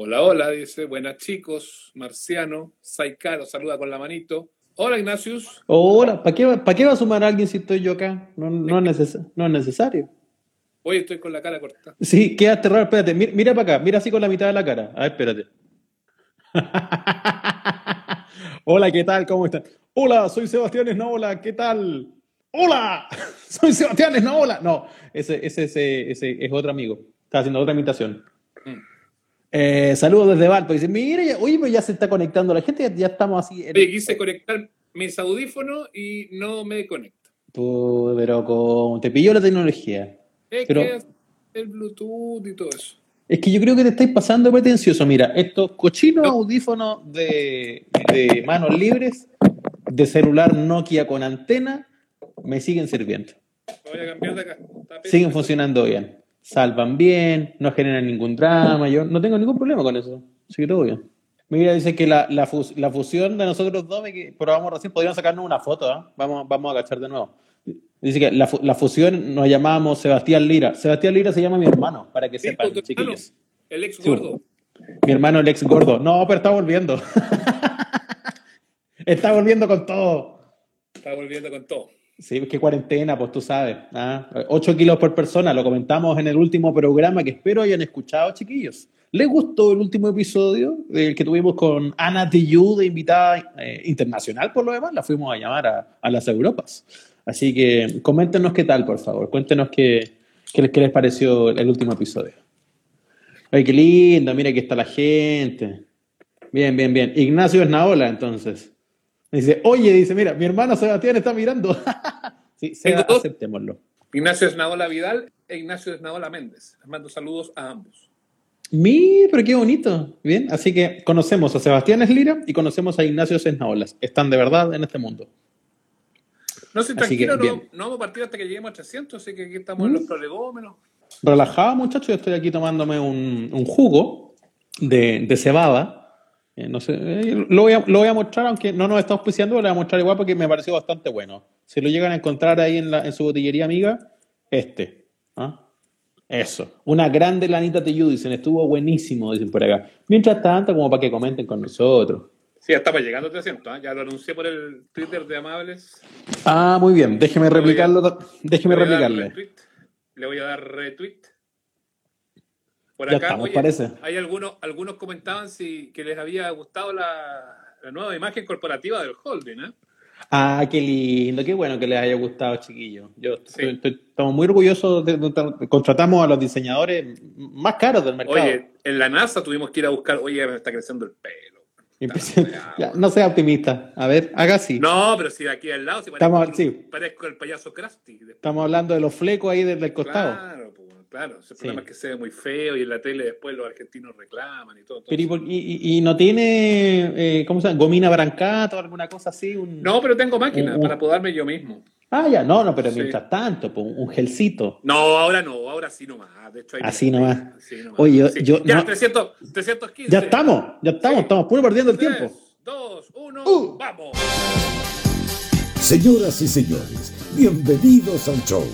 Hola, hola, dice. Buenas chicos. Marciano. Saikaro, saluda con la manito. Hola, Ignacius. Hola, ¿para qué, va- ¿para qué va a sumar a alguien si estoy yo acá? No, no, es, neces- no es necesario. Hoy estoy con la cara corta. Sí, quedaste raro, espérate, mira, mira para acá, mira así con la mitad de la cara. A ver, espérate. Hola, ¿qué tal? ¿Cómo están? Hola, soy Sebastián Esnaola, ¿qué tal? Hola, soy Sebastián Esnaola. No, ese, ese, ese, ese es otro amigo. Está haciendo otra imitación. Eh, saludos desde Valpo. Dice, mira, ya, oye, ya se está conectando la gente, ya, ya estamos así. en- Oye, quise conectar mis audífonos y no me conecta. Pu- pero con... te pilló la tecnología. Es Pero- que el Bluetooth y todo eso. Es que yo creo que te estáis pasando pretencioso. Mira, estos cochinos No. audífonos de, de manos libres, de celular Nokia con antena, me siguen sirviendo. Voy a cambiar de acá. Siguen funcionando bien. Salvan bien, no generan ningún drama. Yo no tengo ningún problema con eso. Así que todo bien. Mira, dice que la, la, fus- la fusión de nosotros dos, que probamos recién, podríamos sacarnos una foto. ¿ah? Vamos, vamos a cachar de nuevo. Dice que la, fu- la fusión nos llamamos Sebastián Lira. Sebastián Lira se llama mi hermano, para que Sí, sepan, chiquillos. El ex Sí. gordo. Mi hermano, el ex gordo. No, pero está volviendo. está volviendo con todo. Está volviendo con todo. Sí, que cuarentena, pues tú sabes. ¿ah? 8 kilos por persona, lo comentamos en el último programa que espero hayan escuchado, chiquillos. ¿Les gustó el último episodio el que tuvimos con Ana Tijoux de invitada eh, internacional por lo demás? La fuimos a llamar a, las Europas. Así que coméntenos qué tal, por favor. Cuéntenos qué, qué, qué les pareció el último episodio. Ay, qué lindo, mira que está la gente. Bien, bien, bien. Ignacio Esnaola, entonces. Dice, oye, dice, mira, mi hermano Sebastián está mirando. sí, aceptémoslo. Ignacio Esnaola Vidal e Ignacio Esnaola Méndez. Les mando saludos a ambos. Mira, pero qué bonito. Bien, así que conocemos a Sebastián Eslira y conocemos a Ignacio Esnaolas. Están de verdad en este mundo. No sé, que, tranquilo, no, no vamos a partir hasta que lleguemos a 300, así que aquí estamos en Mm. los prolegómenos. Relajado, muchachos, yo estoy aquí tomándome un, un jugo de, de cebada. Eh, no sé, eh, lo, voy a, lo voy a mostrar, aunque no nos está auspiciando, lo voy a mostrar igual porque me pareció bastante bueno. Si lo llegan a encontrar ahí en, la, en su botillería amiga, este. ¿ah? Eso. Una grande lanita de dicen, estuvo buenísimo, dicen por acá. Mientras tanto, como para que comenten con nosotros. Sí, ya estamos llegando a 300, ¿ah? ya lo anuncié por el Twitter de Amables. Ah, muy bien. Déjeme replicarlo. Déjeme replicarle. Le voy a dar retweet. Por acá, estamos, oye, parece. hay algunos, algunos comentaban si que les había gustado la, la nueva imagen corporativa del holding, ¿eh? Ah, qué lindo, qué bueno que les haya gustado, chiquillos. Yo Sí. estoy- estoy- estamos muy orgullosos de, de- de- contratamos a los diseñadores más caros del mercado. Oye, en la NASA tuvimos que ir a buscar, oye, me está creciendo el pelo. Ya, no sea optimista. A ver, haga así. No, pero si de aquí al lado, si Estamos- parezco, sí. parezco el payaso Krusty. Estamos hablando de los flecos ahí del, del costado. Claro, pues, claro. Ese Sí. problema es que se ve muy feo y en la tele después los argentinos reclaman y todo. Pero ¿y, entonces- por- y- y- y no tiene, eh, ¿cómo se llama? Gomina brancato o alguna cosa así. Un... No, pero tengo máquina Un- para podarme yo mismo. Ah, ya, no, no, pero Sí. mientras tanto, pues, un gelcito. No, ahora no, ahora sí nomás. De hecho, hay Así nomás. Así nomás. Oye, yo- Sí. yo- ya, no- 300, 315. Ya estamos, ya estamos, Sí. estamos puro perdiendo el tiempo. dos, uno, Uh. vamos. Señoras y señores, bienvenidos al show.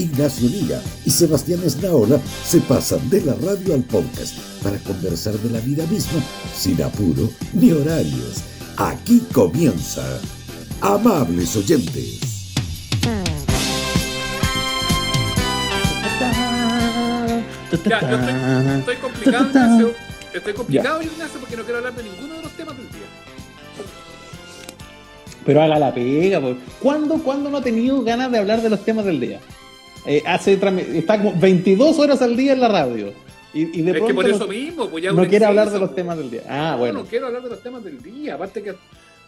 Ignacio Lira y Sebastián Esnaola se pasan de la radio al podcast para conversar de la vida misma sin apuro ni horarios. Aquí comienza. Amables oyentes. Ya, yo estoy, estoy complicado, Ignacio. Estoy complicado, Ignacio, porque no quiero hablar de ninguno de los temas del día. Pero haga la pega. pues. ¿Cuándo, ¿Cuándo no ha tenido ganas de hablar de los temas del día? Eh, hace está como 22 horas al día en la radio. Y, y de es que por no- eso mismo, pues ya no, quiere hablar de los temas del día. Ah, No, bueno. no quiero hablar de los temas del día. Aparte que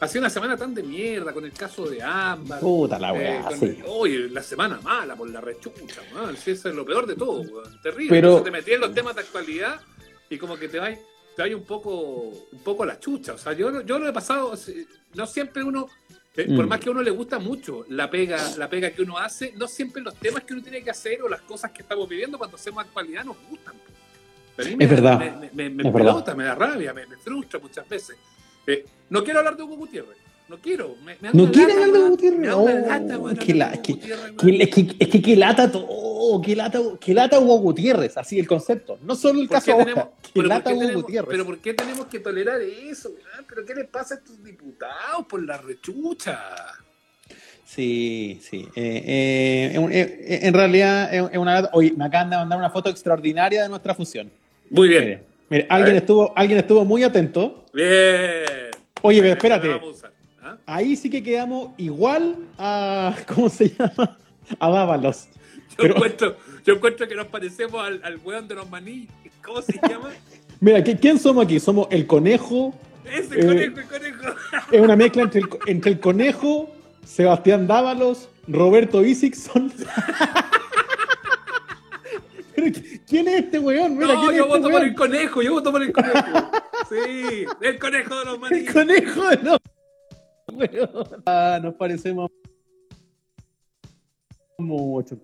ha sido una semana tan de mierda con el caso de Ámbar. Puta la eh, weá, con sí. Oye, la semana mala por la rechucha, man. Sí, eso es lo peor de todo, weón. Terrible. Pero- Entonces te metí en los temas de actualidad y como que te vas te un poco un poco a la chucha. O sea, yo, yo lo he pasado, no siempre uno, eh, por Mm. más que a uno le gusta mucho la pega, la pega que uno hace, no siempre los temas que uno tiene que hacer o las cosas que estamos viviendo cuando hacemos actualidad nos gustan. Pero a mí me Es da- verdad. Me, me, me Es verdad. pelota, me da rabia, me, me frustra muchas veces. Eh, no quiero hablar de Hugo Gutiérrez. No quiero. Me, me ¿No una quiere lata, hablar de weón. Gutiérrez? Oh, lata, qué la- Gutiérrez, Que- es, que, es que qué lata todo, qué lata, qué lata Hugo Gutiérrez, así el concepto. No solo el ¿Por caso tenemos- qué pero lata Hugo tenemos- Gutiérrez. Pero ¿por qué tenemos que tolerar eso? ¿Pero qué le pasa a estos diputados por la rechucha? Sí, sí. eh, eh, eh, en realidad es una. Oye, me acaban de mandar una foto extraordinaria de nuestra fusión. Muy bien. Mire, mire, alguien estuvo, alguien estuvo muy atento. Bien. Oye, pero espérate. Ahí sí que quedamos igual a. ¿Cómo se llama? A Dávalos. Yo, Pero- encuentro, yo encuentro que nos parecemos al, al weón de los maní. ¿Cómo se llama? Mira, ¿qui- ¿quién somos aquí? Somos el conejo. Ese Eh, conejo, el conejo. Es una mezcla entre el, entre el conejo, Sebastián Dávalos, Roberto Isixson. Pero, ¿Quién es este weón? Mira, No, ¿quién es yo este voto por weón? el conejo, yo voto por el conejo. Sí, el conejo de los maní. El conejo no. Weón. Ah, nos parecemos mucho.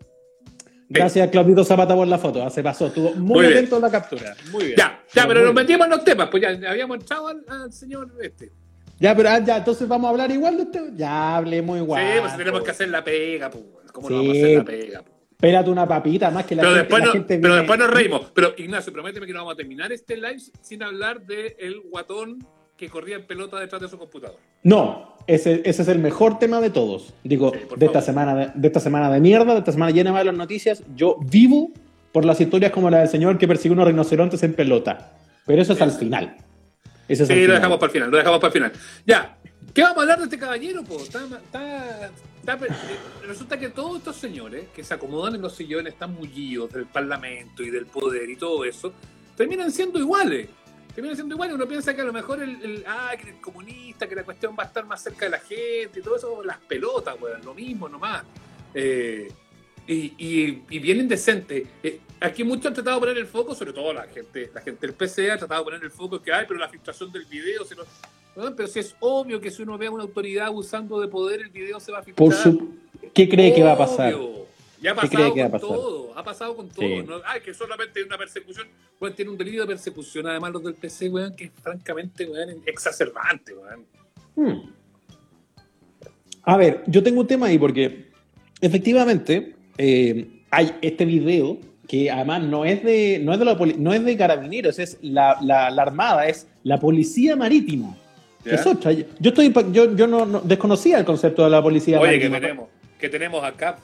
Gracias, Claudito Zapata, por la foto. Ah, Se pasó, estuvo muy, Muy atento a la captura. Muy bien. Ya, ya, pero nos metimos en los temas, pues ya habíamos entrado al, al señor este. Ya, pero ah, ya, entonces vamos a hablar igual de usted. Ya hablemos igual. sí, pues tenemos po. que hacer la pega, pues. ¿Cómo no Sí. vamos a hacer la pega? pues? Espérate una papita, más que la Pero, gente, después, la no- gente pero viene- después nos reímos. Pero Ignacio, prométeme que no vamos a terminar este live sin hablar del el guatón que corría en pelota detrás de su computador. No, ese, ese es el mejor tema de todos. Digo, Sí, de, esta semana de, de esta semana de mierda, de esta semana llena de malas noticias. Yo vivo por las historias como la del señor que persiguió unos rinocerontes en pelota. Pero eso es al Eso. final. Eso es al Sí, lo final. dejamos para el final, lo dejamos para el final. Ya, ¿qué vamos a hablar de este caballero? Po? Está, está- está- eh, resulta que todos estos señores que se acomodan en los sillones tan mullidos del parlamento y del poder y todo eso, terminan siendo iguales. Terminan siendo iguales. Uno piensa que a lo mejor el, el- ah, que el comunista, que la cuestión va a estar más cerca de la gente y todo eso, las pelotas, weón, lo mismo nomás. Eh, y, y, y bien indecente. Eh, aquí muchos han tratado de poner el foco, sobre todo la gente, la gente del PC ha tratado de poner el foco que hay, pero la filtración del video, se lo- pero si es obvio que si uno ve a una autoridad abusando de poder, el video se va a filtrar. Por su... ¿Qué cree que va a pasar? Ya ha ¿Qué pasado con todo, ha pasado con todo. Sí. ¿no? Ay, que solamente una persecución. Weón, tiene un delirio de persecución, además los del PC, weón, que es francamente, weón, exacerbante, weón. Hmm. A ver, yo tengo un tema ahí porque efectivamente eh, hay este video que además no es de no es de, la no es de carabineros, es la, la- la armada, es la policía marítima. ¿Ya? Es otra. Yo estoy yo, yo no, no- desconocía el concepto de la policía Oye, que marítima. tenemos, que tenemos acá.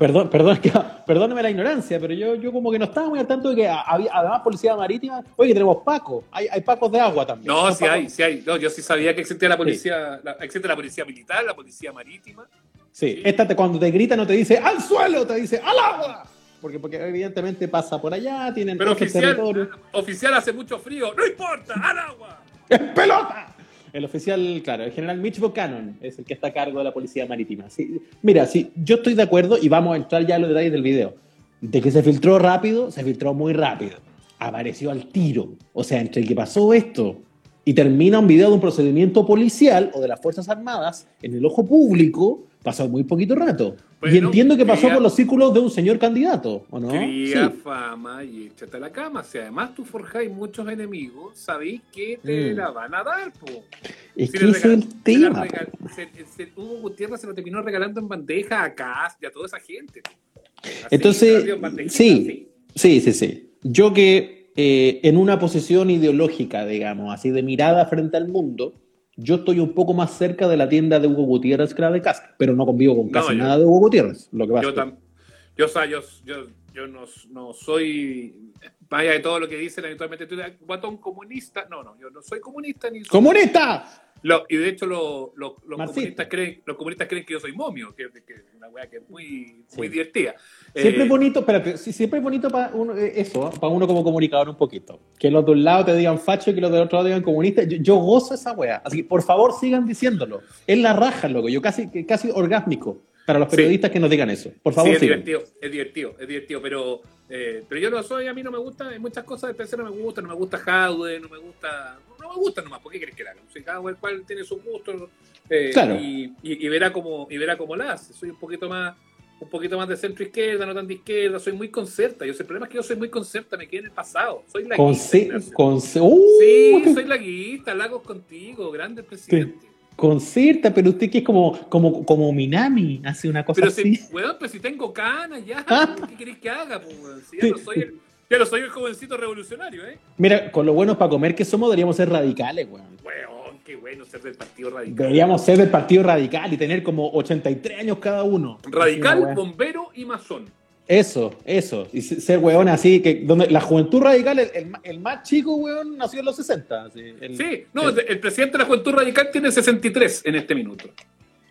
Perdón, perdón, que- perdóneme la ignorancia, pero yo, yo como que no estaba muy al tanto de que había además policía marítima. Oye, tenemos Paco, hay, hay Pacos de agua también. No, sí hay, sí hay. No, yo sí sabía que existía la policía, la- existe la policía militar, la policía marítima. Sí, esta te- cuando te grita no te dice al suelo, te dice al agua. Porque, porque evidentemente pasa por allá, tienen Pero oficial, oficial hace mucho frío, no importa, al agua. ¡Es pelota! El oficial, claro, el general Mitch Buchanan es el que está a cargo de la policía marítima. Sí, mira, sí, yo estoy de acuerdo y vamos a entrar ya a los detalles del video. De que se filtró rápido, se filtró muy rápido. Apareció al tiro. O sea, entre el que pasó esto y termina un video de un procedimiento policial o de las Fuerzas Armadas en el ojo público, pasó muy poquito rato. Y entiendo que pasó cría- por los círculos de un señor candidato, ¿o no? Cría Sí. fama y échate a la cama. Si además tú forjáis muchos enemigos, sabéis que te Mm. la van a dar, po. Es Si que es el se tema. se- se- Hugo Gutiérrez se lo terminó regalando en bandeja a Cas y a toda esa gente. Así, Entonces, se en sí. Sí, sí, sí. Yo que eh, en una posición ideológica, digamos, así de mirada frente al mundo, yo estoy un poco más cerca de la tienda de Hugo Gutiérrez que la de Casca, pero no convivo con No, casi yo- nada de Hugo Gutiérrez. Lo que pasa Yo, tam- yo, yo, yo, yo no, no soy, vaya de todo lo que dicen habitualmente, tú eres guatón comunista. No, no, yo no soy comunista ni soy- ¡Comunista! Lo- y de hecho lo- lo- los, comunistas creen, los comunistas creen que yo soy momio, que, es una weá que es muy, Sí. muy divertida. Siempre Eh, es bonito, espérate, siempre es bonito para uno, eh, eso, para uno como comunicador un poquito. Que los de un lado te digan facho y que los del otro lado digan comunista. Yo, yo gozo esa wea. Así que por favor sigan diciéndolo. Es la raja, loco. Yo casi, casi orgásmico para los Sí. periodistas que nos digan eso. Por favor sí, es sigan. divertido, es divertido, es divertido, pero, eh, pero yo no soy, a mí no me gusta, hay muchas cosas de PC no me gustan, no me gusta Jaude, no me gusta, no me gusta nomás, ¿por qué querés que la haga? O sea, cada cual, tiene su gusto eh, Claro. y, y- y verá cómo, y verá cómo la hace. Soy un poquito más un poquito más de centro izquierda, no tan de izquierda, soy muy concerta. Yo, el problema es que yo soy muy concerta, me quedé en el pasado. Soy la Con guista, C, Ignacio. con C- ¡Uh! Sí, soy laguista, lagos contigo, grande presidente. Con Cirta, pero usted que es como, como, como Minami, hace una cosa Pero así. si, weón, pues si tengo canas ya, Ah. ¿qué querés que haga? Pues? Si ya, no soy el, ya no soy el jovencito revolucionario, ¿eh? Mira, con lo buenos para comer que somos, deberíamos ser radicales, weón. Weón, qué bueno ser del Partido Radical. Deberíamos ser del Partido Radical y tener como 83 años cada uno. Radical, bombero y masón. Eso, eso. Y se- ser weón así, que donde la juventud radical, el, el más chico, weón, nació en los 60. así, el- Sí, no, el- el presidente de la Juventud Radical tiene 63 en este minuto.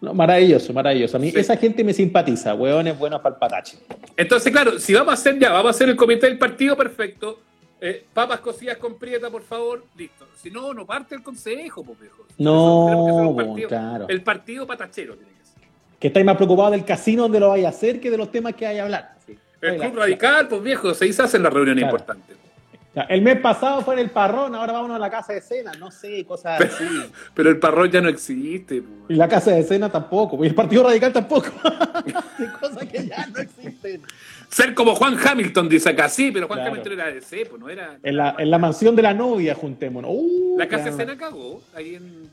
No, maravilloso, maravilloso. A mí Sí. esa gente me simpatiza, weones buenos para el patache. Entonces, claro, si vamos a hacer ya, vamos a hacer el comité del partido, perfecto. Eh, papas cocidas con prieta, por favor, listo. Si no, no parte el consejo, pues viejo. No, partido- claro. El partido patachero tiene que ser. Que estáis más preocupados del casino donde lo vaya a hacer que de los temas que vaya a hablar. El Oiga, club radical, pues viejo, se hacen las reuniones Claro. importantes. El mes pasado fue en el parrón, ahora vámonos a la casa de cena, no sé, cosas así. Pero el parrón ya no existe. Y la casa de cena tampoco, y el Partido Radical tampoco. Cosas que ya no existen. Ser como Juan Hamilton, dice acá, sí, pero Juan Claro. Hamilton era de C, pues no era. En la, en la mansión de la novia, juntémonos. Uh, La casa de cena cagó, ahí en.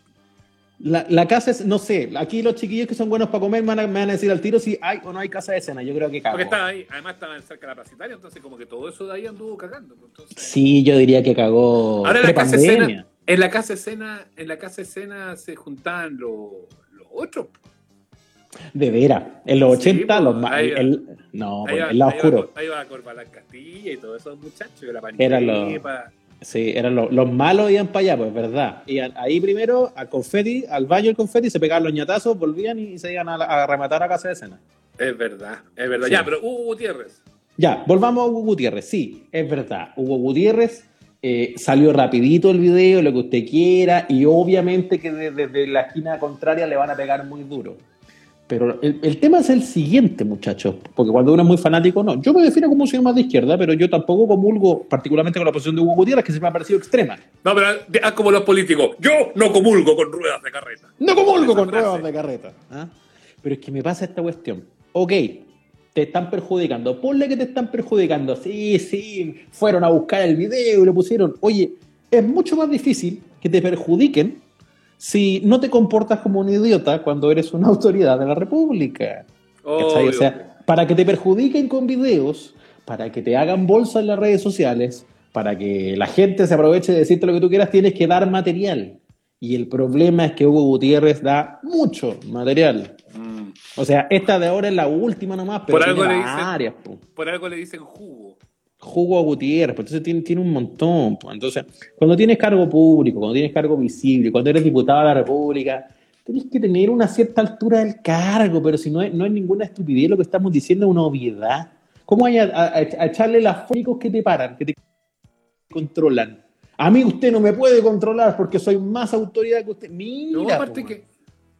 La, la casa es, no sé, aquí los chiquillos que son buenos para comer me van, a, me van a decir al tiro si hay o no hay casa de cena. Yo creo que cago. Porque estaba ahí, además estaba cerca de la placitaria, entonces como que todo eso de ahí anduvo cagando. pues, Entonces, Sí, yo diría que cagó. Ahora en la casa de en la casa de escena, en la casa de escena se juntaban los, los otros. De veras. En los Sí, 80, pues, los ahí- el, no, ahí, pues, va, el lado ahí oscuro. va- ahí va Corbalán Castilla y todos esos muchachos, y la Era lo-. Sí, eran los, los malos iban para allá, pues verdad. Iban ahí primero al confeti, al baño del confeti, se pegaban los ñatazos, volvían y, se iban a, rematar a casa de escena. Es verdad, es verdad. Sí. Ya, pero Hugo Gutiérrez. Ya, volvamos a Hugo Gutiérrez. Sí, es verdad. Hugo Gutiérrez eh, salió rapidito el video, lo que usted quiera, y obviamente que de- desde la esquina contraria le van a pegar muy duro. Pero el, el tema es el siguiente, muchachos, porque cuando uno es muy fanático, no. Yo me defino como un señor más de izquierda, pero yo tampoco comulgo particularmente con la posición de Hugo Gutiérrez, que se me ha parecido extrema. No, pero haz como los políticos. Yo no comulgo con ruedas de carreta. No comulgo con ruedas de carreta. ¿ah? Pero es que me pasa esta cuestión. Ok, te están perjudicando. Ponle que te están perjudicando. Sí, sí, fueron a buscar el video y lo pusieron. Oye, es mucho más difícil que te perjudiquen si no te comportas como un idiota cuando eres una autoridad de la República. O sea, para que te perjudiquen con videos, para que te hagan bolsa en las redes sociales, para que la gente se aproveche de decirte lo que tú quieras, tienes que dar material. Y el problema es que Hugo Gutiérrez da mucho material. Mm. O sea, esta de ahora es la última nomás, pero Por algo le dicen- varias, po. Por algo le dicen jugo. Jugo a Gutiérrez, pues entonces tiene, tiene un montón. pues. Entonces, cuando tienes cargo público, cuando tienes cargo visible, cuando eres diputado de la República, tienes que tener una cierta altura del cargo, pero si no es, no es ninguna estupidez lo que estamos diciendo, es una obviedad. ¿Cómo hay a, a- a echarle las fónicos que te paran, que te controlan? A mí usted no me puede controlar porque soy más autoridad que usted. Mira, No, aparte po, que,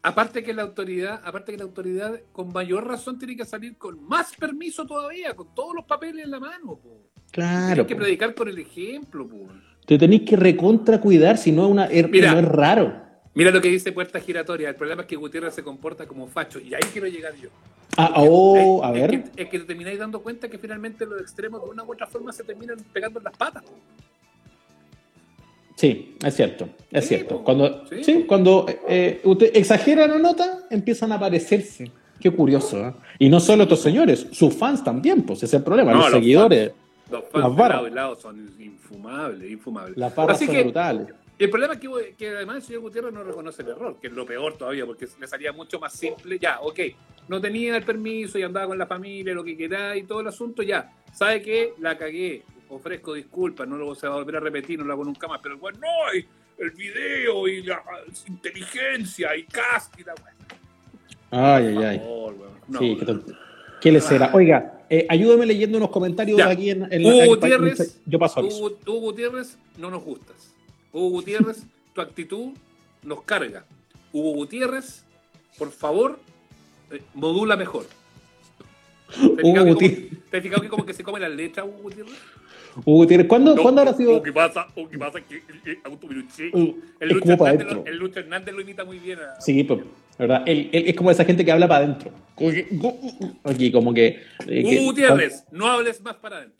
aparte que la autoridad, aparte que la autoridad con mayor razón tiene que salir con más permiso todavía, con todos los papeles en la mano. Po. claro. Tienes que po. predicar por el ejemplo. Po. Te tenéis que recontra cuidar, si no es, una, es- Mira. no es raro. Mira lo que dice Puerta Giratoria. El problema es que Gutiérrez se comporta como facho. Y ahí quiero llegar yo. Ah, oh, Es- a es ver. que- es que te termináis dando cuenta que finalmente los extremos de una u otra forma se terminan pegando en las patas. Sí, es cierto, es Sí, cierto. Cuando, Sí. sí, cuando eh, usted exagera la nota, empiezan a aparecerse. Qué curioso, ¿eh? Y no solo estos señores, sus fans también, pues ese es el problema, No, los, los seguidores, Los Las fans de barras. lado y lado son infumables, infumables. las barras Así son que brutales. el problema es que, que además el señor Gutiérrez no reconoce el error, que es lo peor todavía, porque le salía mucho más simple. Ya, ok, no tenía el permiso y andaba con la familia, lo que queráis y todo el asunto, ya. ¿Sabe qué? La cagué, ofrezco disculpas, no lo va a volver a repetir, no lo hago nunca más. Pero el weón, no, y el video y la inteligencia y cast y la. Ay, ay, Por ay. favor. No, sí, qué. ¿Qué le será? Oiga, eh, ayúdeme leyendo unos comentarios Ya. aquí en, en Hugo aquí- Gutiérrez, Yo paso a. Hugo, Hugo Gutiérrez, no nos gustas. Hugo Gutiérrez, tu actitud nos carga. Hugo Gutiérrez, por favor, eh, modula mejor. ¿Te has Hugo fijado que como- ¿Te has fijado que como que se come la letra Hugo Gutiérrez? Hugo Gutiérrez, ¿cuándo, No, ¿cuándo habrá sido? Lo que pasa, lo que pasa es que el, el, Augusto Pinochet- Uh, el es Lucho Hernández lo- el Lucho Hernández lo imita muy bien. a- Sí, pues, ¿verdad? Él, él es como esa gente que habla para adentro. Como que- Aquí, como que. eh, que- Hugo Gutiérrez, no hables más para adentro.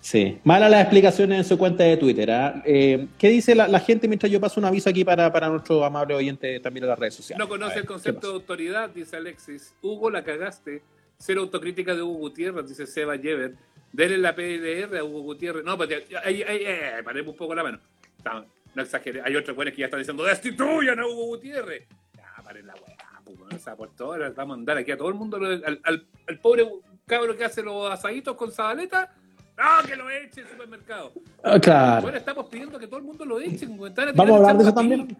Sí, malas las explicaciones en su cuenta de Twitter. ¿ah? Eh, ¿Qué dice la, la, gente mientras yo paso un aviso aquí para, para nuestro amable oyente también en las redes sociales? No conoce el concepto de autoridad, dice Alexis. Hugo, la cagaste. Cero autocrítica de Hugo Gutiérrez, dice Seba Jever. Denle la PLR a Hugo Gutiérrez. No, pero ahí, ahí, ahí, paremos un poco la mano. No, no exagere. Hay otros buenos que ya están diciendo destituyan a Hugo Gutiérrez. Ya, paren la weá, pues, o sea, por todo vamos a mandar aquí a todo el mundo, al, al, al pobre cabro que hace los asaditos con sabaleta ¡No, que lo eche el supermercado! Ah, claro. Bueno, estamos pidiendo que todo el mundo lo eche. Vamos a hablar de eso también.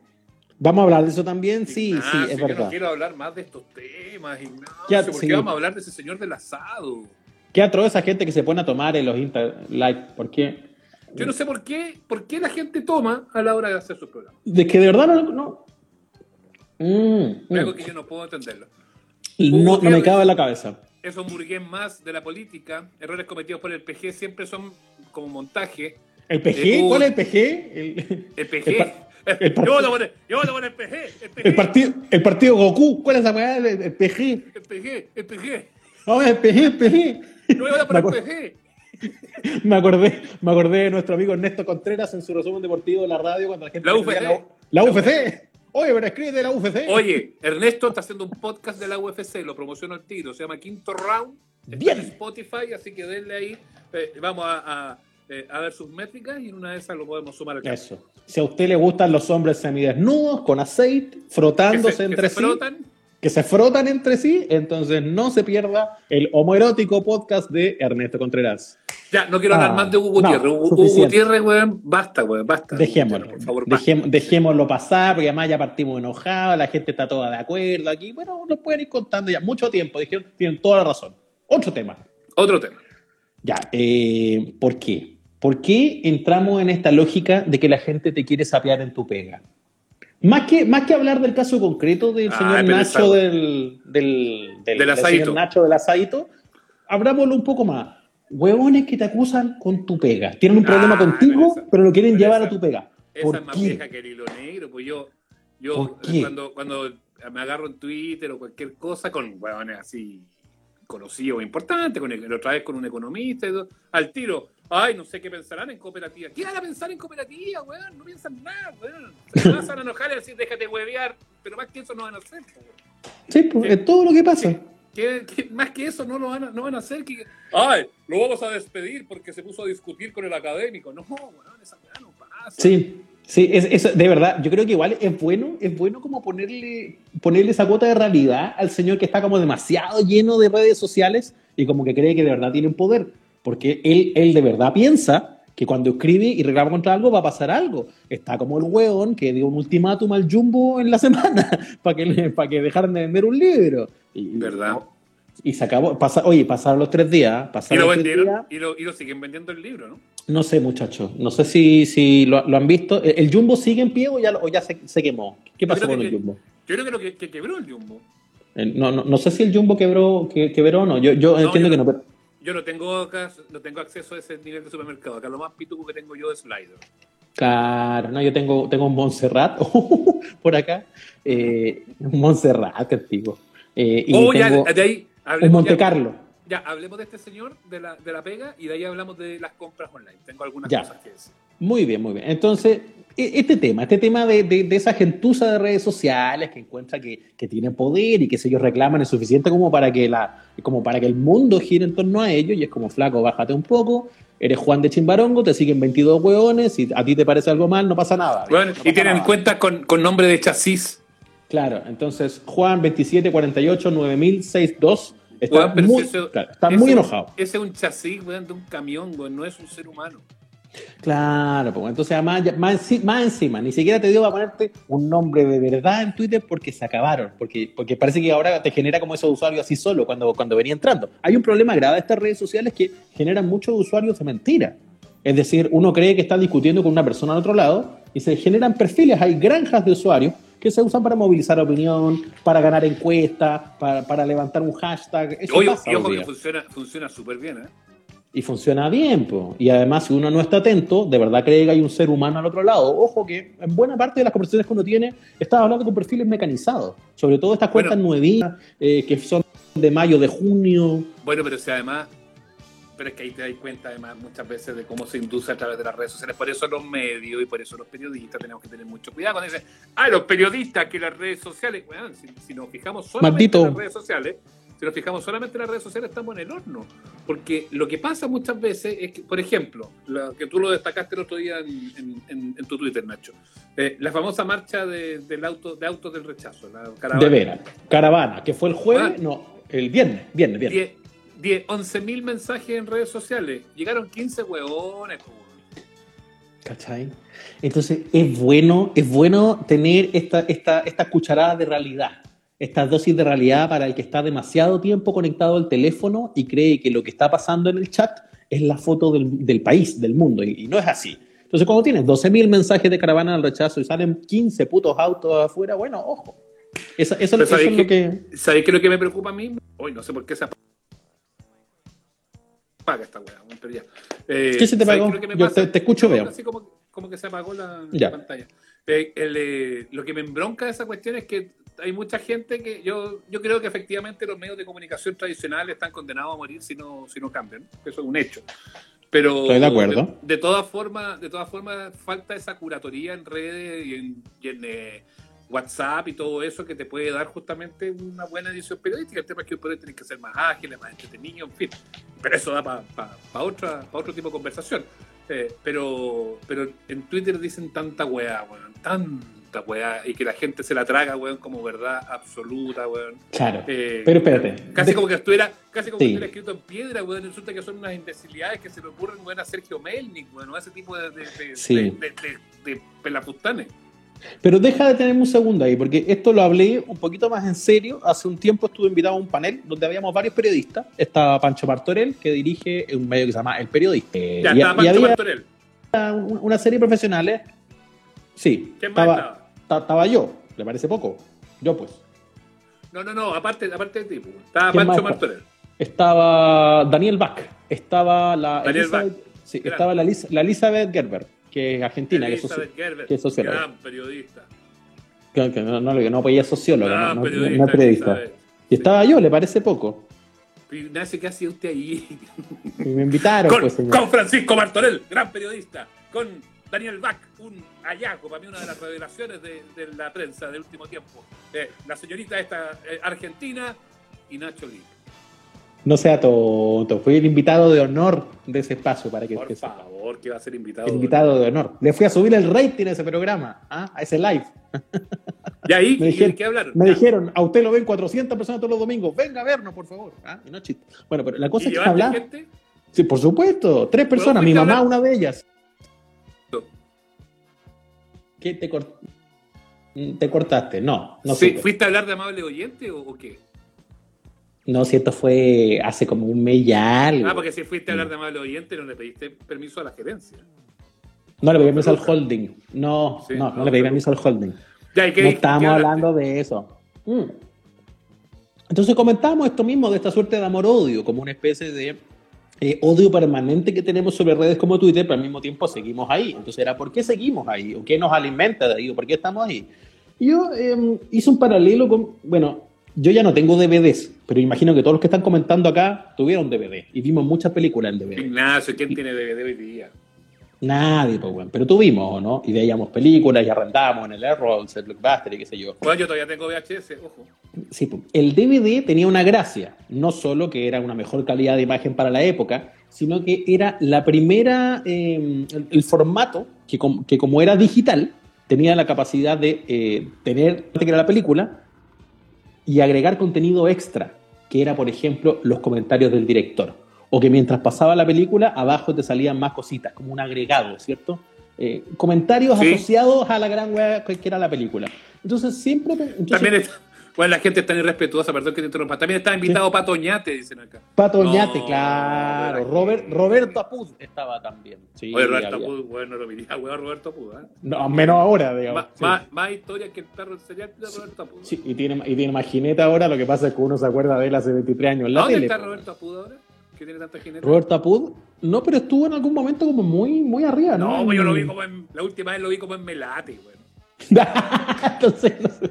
Vamos a hablar de eso también, sí, Ignacio, sí, es verdad. Yo no quiero hablar más de estos temas, Ignacio. ¿Qué, ¿Por sí. qué vamos a hablar de ese señor del asado? ¿Qué atroz esa gente que se pone a tomar en los Insta Live? ¿Por qué? Yo no sé por qué, por qué la gente toma a la hora de hacer sus programas. De que de verdad no. no. Mm, Algo mm. que yo no puedo entenderlo. No, no me cabe en la cabeza esos burgués más de la política, errores cometidos por el PG siempre son como montaje. ¿El PG? Eh, ¿Cuál es el PG? El, el PG. El yo voto por el, PG. El, PG. el, partido, el partido Goku. ¿Cuál es esa weá? El, el, PG. El PG, el PG. No, el PG, el PG. No voy a por el PG. Me acordé, me acordé de nuestro amigo Ernesto Contreras en su resumen deportivo de la radio cuando la gente. La UFC. La, la UFC. Oye, pero escribe de la UFC. Oye, Ernesto está haciendo un podcast de la UFC, lo promociono al tiro, se llama Quinto Round. Bien. En Spotify, así que denle ahí. Eh, vamos a, a, eh, a, ver sus métricas y en una de esas lo podemos sumar al Eso. Si a usted le gustan los hombres semidesnudos, con aceite, frotándose que se, entre que sí. Se frotan. Que se frotan entre sí, entonces no se pierda el homoerótico podcast de Ernesto Contreras. Ya, no quiero hablar Ah, más de Hugo Gutiérrez. no, Hugo. Gutiérrez, weón, basta, weón, basta. Dejémoslo. Por favor, basta. Dejémoslo, dejémoslo pasar, porque además ya partimos enojados, la gente está toda de acuerdo aquí. Bueno, nos pueden ir contando ya mucho tiempo, dijeron, tienen toda la razón. Otro tema. Otro tema. Ya, eh, ¿por qué? ¿Por qué entramos en esta lógica de que la gente te quiere sapear en tu pega? Más que, más que hablar del caso concreto del Ah, señor Nacho esa- del, del, del, Del asadito. señor Nacho del asadito, abrámoslo un poco más. Huevones que te acusan con tu pega. Tienen un Ah, problema contigo, pero esa- pero lo quieren llevar esa- a tu pega. Esa ¿Por es más vieja que el hilo negro, pues yo, yo ¿Por qué? cuando, cuando me agarro en Twitter o cualquier cosa con huevones así conocidos o importantes, con el, otra vez con un economista, y todo, al tiro, ay, no sé qué pensarán en cooperativa. ¿Qué van a pensar en cooperativa, weón? No piensan nada, weón. Se van a enojar y decir, déjate huevear, pero más que eso no van a hacer, weón. Sí, pues, es todo lo que pasa. ¿Qué- qué- más que eso no lo van a, no van a hacer. Que, ay, lo vamos a despedir porque se puso a discutir con el académico. No, weón, esa no pasa. Sí, sí, es, es- de verdad, yo creo que igual es bueno, es bueno como ponerle, ponerle esa cuota de realidad al señor que está como demasiado lleno de redes sociales y como que cree que de verdad tiene poder, porque él, él de verdad piensa que cuando escribe y reclama contra algo va a pasar algo. Está como el hueón que dio un ultimátum al Jumbo en la semana para que, para que dejaran de vender un libro. Y, ¿Verdad? Y se acabó, pasa, oye, pasaron los tres días, Y pasaron lo tres días. vendieron y lo, y lo siguen vendiendo el libro, ¿no? No sé, muchachos. No sé si, si lo, lo han visto. ¿El Jumbo sigue en pie o ya, o ya se, se quemó? ¿Qué pasó con que- el Jumbo? Yo creo que lo que, que quebró el Jumbo. No, no, no sé si el Jumbo quebró, que, quebró o no. Yo, yo No, entiendo yo que no. no. pero- Yo no tengo, acá- no tengo acceso a ese nivel de supermercado. Acá lo más pituco que tengo yo es Slider. Claro, no, yo tengo, tengo un Montserrat por acá. Eh, un Montserrat, qué antiguo. Eh, y oh, ya, tengo de ahí un hablemos, Monte ya, Carlo. ya, hablemos de este señor de la, de la pega y de ahí hablamos de las compras online. Tengo algunas Ya. cosas que decir. Muy bien, muy bien. Entonces, este tema, este tema de, de- de esa gentuza de redes sociales que encuentra que, que tiene poder y que si ellos reclaman es suficiente como para que la, como para que el mundo gire en torno a ellos, y es como flaco, bájate un poco, eres Juan de Chimbarongo, te siguen 22 hueones, y a ti te parece algo mal, no pasa nada. Bueno, No y tienen nada. cuentas con, con nombre de chasis. Claro, entonces Juan 2748 9062 está, pero muy, ese- claro, está ese- muy enojado. Ese es un chasis, weón, de un camión, weón, no es un ser humano. Claro, pues entonces además, más, más encima, ni siquiera te dio para ponerte un nombre de verdad en Twitter porque se acabaron, porque, porque parece que ahora te genera como esos usuarios así solo cuando, cuando venía entrando. Hay un problema grave de estas redes sociales que generan muchos usuarios de mentira. Es decir, uno cree que está discutiendo con una persona al otro lado y se generan perfiles, hay granjas de usuarios que se usan para movilizar opinión, para ganar encuestas, para, para levantar un hashtag. Eso Oye, pasa y ojo que funciona funciona súper bien, ¿eh? Y funciona bien, po. Y además, si uno no está atento, de verdad cree que hay un ser humano al otro lado. Ojo que en buena parte de las conversaciones que uno tiene, estás hablando con perfiles mecanizados. Sobre todo estas cuentas Bueno. nuevitas, eh, que son de mayo, de junio. Bueno, pero si además pero es que ahí te das cuenta además muchas veces de cómo se induce a través de las redes sociales. Por eso los medios y por eso los periodistas tenemos que tener mucho cuidado cuando dicen, ah, los periodistas que las redes sociales, bueno, si, si nos fijamos solamente Maldito. en las redes sociales, si nos fijamos solamente en las redes sociales estamos en el horno. Porque lo que pasa muchas veces es que, por ejemplo, lo que tú lo destacaste el otro día en, en- en- en tu Twitter, Nacho, eh, la famosa marcha de, del auto, de autos del rechazo, la caravana. De veras. Caravana, que fue el jueves, Ah. no, el viernes, viernes, viernes. 10, 10, 11 mil mensajes en redes sociales. Llegaron 15 huevones. ¿Cachai? Entonces es bueno, es bueno tener esta, esta, esta cucharada de realidad, esta dosis de realidad para el que está demasiado tiempo conectado al teléfono y cree que lo que está pasando en el chat es la foto del, del país, del mundo, y, y no es así. Entonces cuando tienes 12.000 mensajes de caravana al rechazo y salen 15 putos autos afuera, bueno, ojo. Eso, eso, es ¿sabéis lo que... ¿Sabéis qué es lo que me preocupa a mí? Hoy no sé por qué se apaga esta weá, pero ya. Eh, ¿Qué se te que me Yo te- te escucho, veo. Así como, como que se apagó la, Ya. la pantalla. El, eh, lo que me embronca de esa cuestión es que hay mucha gente que yo, yo creo que efectivamente los medios de comunicación tradicionales están condenados a morir si no, si no cambian. Eso es un hecho. Pero Estoy de acuerdo. De, de todas formas, de todas formas, falta esa curatoría en redes y en, y en, eh, WhatsApp y todo eso que te puede dar justamente una buena edición periodística. El tema es que puede tener que ser más ágiles, más entretenido, en fin. Pero eso da para otra pa otro tipo de conversación. Eh, pero, pero en Twitter dicen tanta weá, weón, tanta weá, y que la gente se la traga, weón, como verdad absoluta, weón. Claro. Eh, Pero espérate. Casi De- como que estuviera, casi como Sí. que estuviera escrito en piedra, weón. Resulta que son unas imbecilidades que se le ocurren, weón, a Sergio Melnik, weón, a ese tipo de, de, de, Sí. de, de, de- de pelafustanes. Pero deja de tenerme un segundo ahí, porque esto lo hablé un poquito más en serio. Hace un tiempo estuve invitado a un panel donde habíamos varios periodistas. Estaba Pancho Martorell, que dirige un medio que se llama El Periodista. Ya y, estaba y Pancho Martorell. un- una serie de profesionales. Sí, ¿Quién más estaba, estaba? ta- estaba yo. ¿Le parece poco? Yo, pues. No, no, no, aparte, aparte de ti, weón. Estaba ¿Quién Pancho? Martorell. Estaba Daniel Bach. Estaba la, Daniel Elizabeth, sí, estaba la, la Elizabeth Gerber, que es argentina, que es, soci- que es socióloga. gran periodista. que- que no, no, no, no, pues ella es socióloga, Gran no, no- periodista. no es periodista. Y estaba yo, ¿le parece poco? Ignacio, ¿qué hacía usted ahí? Y me invitaron, con, pues, con Francisco Martorell, gran periodista. Con Daniel Bach, un hallazgo, para mí una de las revelaciones de, de la prensa del último tiempo. Eh, la señorita esta eh, argentina y Nacho Lee. No sea tonto, fui el invitado de honor de ese espacio para que Por favor, que va a ser invitado. El invitado de honor. Le fui a subir el rating a ese programa, ¿ah? a ese live. Y ahí, Me ¿y dijeron- ¿de qué hablaron? Me dijeron, a usted lo ven 400 personas todos los domingos, venga a vernos, por favor. ¿Ah? Y no chiste. Bueno, pero la cosa ¿Y es que hablar. gente? Sí, por supuesto, tres personas, mi mamá, hablar? una de ellas. ¿Qué te, cort- te cortaste? No, no Sí. ¿Fuiste a hablar de amable oyente o, o qué? No, si esto fue hace como un mes ya algo. Ah, porque si fuiste a hablar de amable oyente no le pediste permiso a la gerencia. No le pedí permiso al holding. No, Sí, no, no, no, le pedí permiso al holding. Ya, ¿y qué- no estábamos hablando de eso. Mm. Entonces comentábamos esto mismo, de esta suerte de amor-odio, como una especie de eh, odio permanente que tenemos sobre redes como Twitter, pero al mismo tiempo seguimos ahí. Entonces era, ¿por qué seguimos ahí? ¿O qué nos alimenta de ahí? ¿O por qué estamos ahí? Yo eh, hice un paralelo con, bueno, yo ya no tengo DVDs, pero imagino que todos los que están comentando acá tuvieron DVD y vimos muchas películas en DVD. Ignacio, ¿quién tiene DVD hoy día? Nadie, pues bueno, pero tuvimos, ¿o ¿no? Y veíamos películas y arrendábamos en el Airrolls, el Blockbuster y qué sé yo. Bueno, yo todavía tengo VHS, ojo. Sí, pues, el DVD tenía una gracia, no solo que era una mejor calidad de imagen para la época, sino que era la primera, eh, el, el formato que, com- que como era digital, tenía la capacidad de eh, tener, que era la película, y agregar contenido extra, que era, por ejemplo, los comentarios del director. O que mientras pasaba la película, abajo te salían más cositas, como un agregado, ¿cierto? Eh, comentarios Sí. asociados a la gran wea que era la película. Entonces, siempre... entonces- También está, bueno, la gente está irrespetuosa, perdón que te interrumpa. También está invitado Pato Ñate, dicen acá. Pato No, claro. Robert, Roberto Apud estaba también. Sí, Oye, Roberto había- Apud, bueno, lo miría, weón, Roberto Apud, ¿eh? No, menos ahora, digamos. Más, sí. más, más historia que el perro serial de Roberto Apud. Sí, y tiene, y tiene más jineta ahora, lo que pasa es que uno se acuerda de él hace 23 años en la ¿Dónde tele. está. Roberto Apud ahora? ¿Que tiene tanta jineta? Roberto Apud, no, pero estuvo en algún momento como muy, muy arriba, ¿no? No, pues yo lo vi como en. La última vez lo vi como en Melate, weón. Entonces, no sé.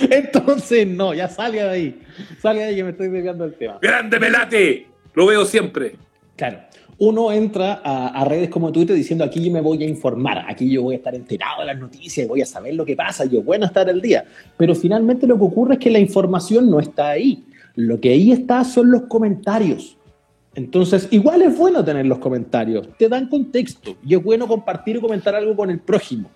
Entonces, no, ya salga de ahí. Salga de ahí que me estoy desviando del tema. ¡Grande Melate! Lo veo siempre. Claro. Uno entra a, a, redes como Twitter diciendo aquí yo me voy a informar, aquí yo voy a estar enterado de las noticias, voy a saber lo que pasa, yo bueno estar al día. Pero finalmente lo que ocurre es que la información no está ahí. Lo que ahí está son los comentarios. Entonces, igual es bueno tener los comentarios, te dan contexto y es bueno compartir o comentar algo con el prójimo.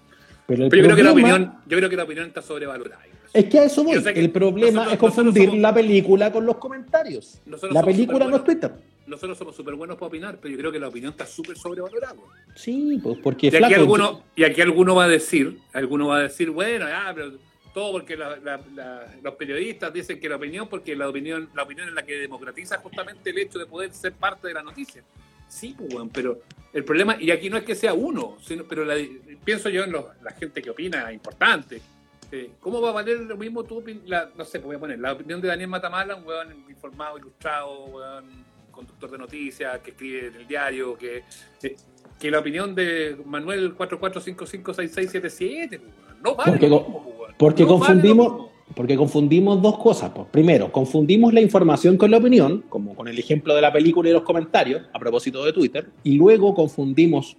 Pero, el Pero yo, problema, creo que la opinión, yo creo que la opinión está sobrevalorada. Es que a eso voy. El problema nosotros, es confundir somos, la película con los comentarios. La película no es Twitter. Nosotros somos súper buenos para opinar, pero yo creo que la opinión está súper sobrevalorada. Sí, pues porque... Y aquí, alguno, y aquí alguno va a decir, alguno va a decir, bueno, ya, pero todo porque la, la, la, los periodistas dicen que la opinión, porque la opinión, la opinión es la que democratiza justamente el hecho de poder ser parte de la noticia. Sí, pues, bueno, pero el problema, y aquí no es que sea uno, sino, pero pienso yo en los, la gente que opina importante. ¿Cómo va a valer lo mismo tu la, no sé, voy a poner la opinión de Daniel Matamala, un weón informado, ilustrado, un weón conductor de noticias, que escribe en el diario, que, eh, que la opinión de Manuel 44556677, no vale porque, lo mismo, weón. Porque no confundimos, vale porque confundimos dos cosas. Pues. Primero, confundimos la información con la opinión, como con el ejemplo de la película y los comentarios, a propósito de Twitter, y luego confundimos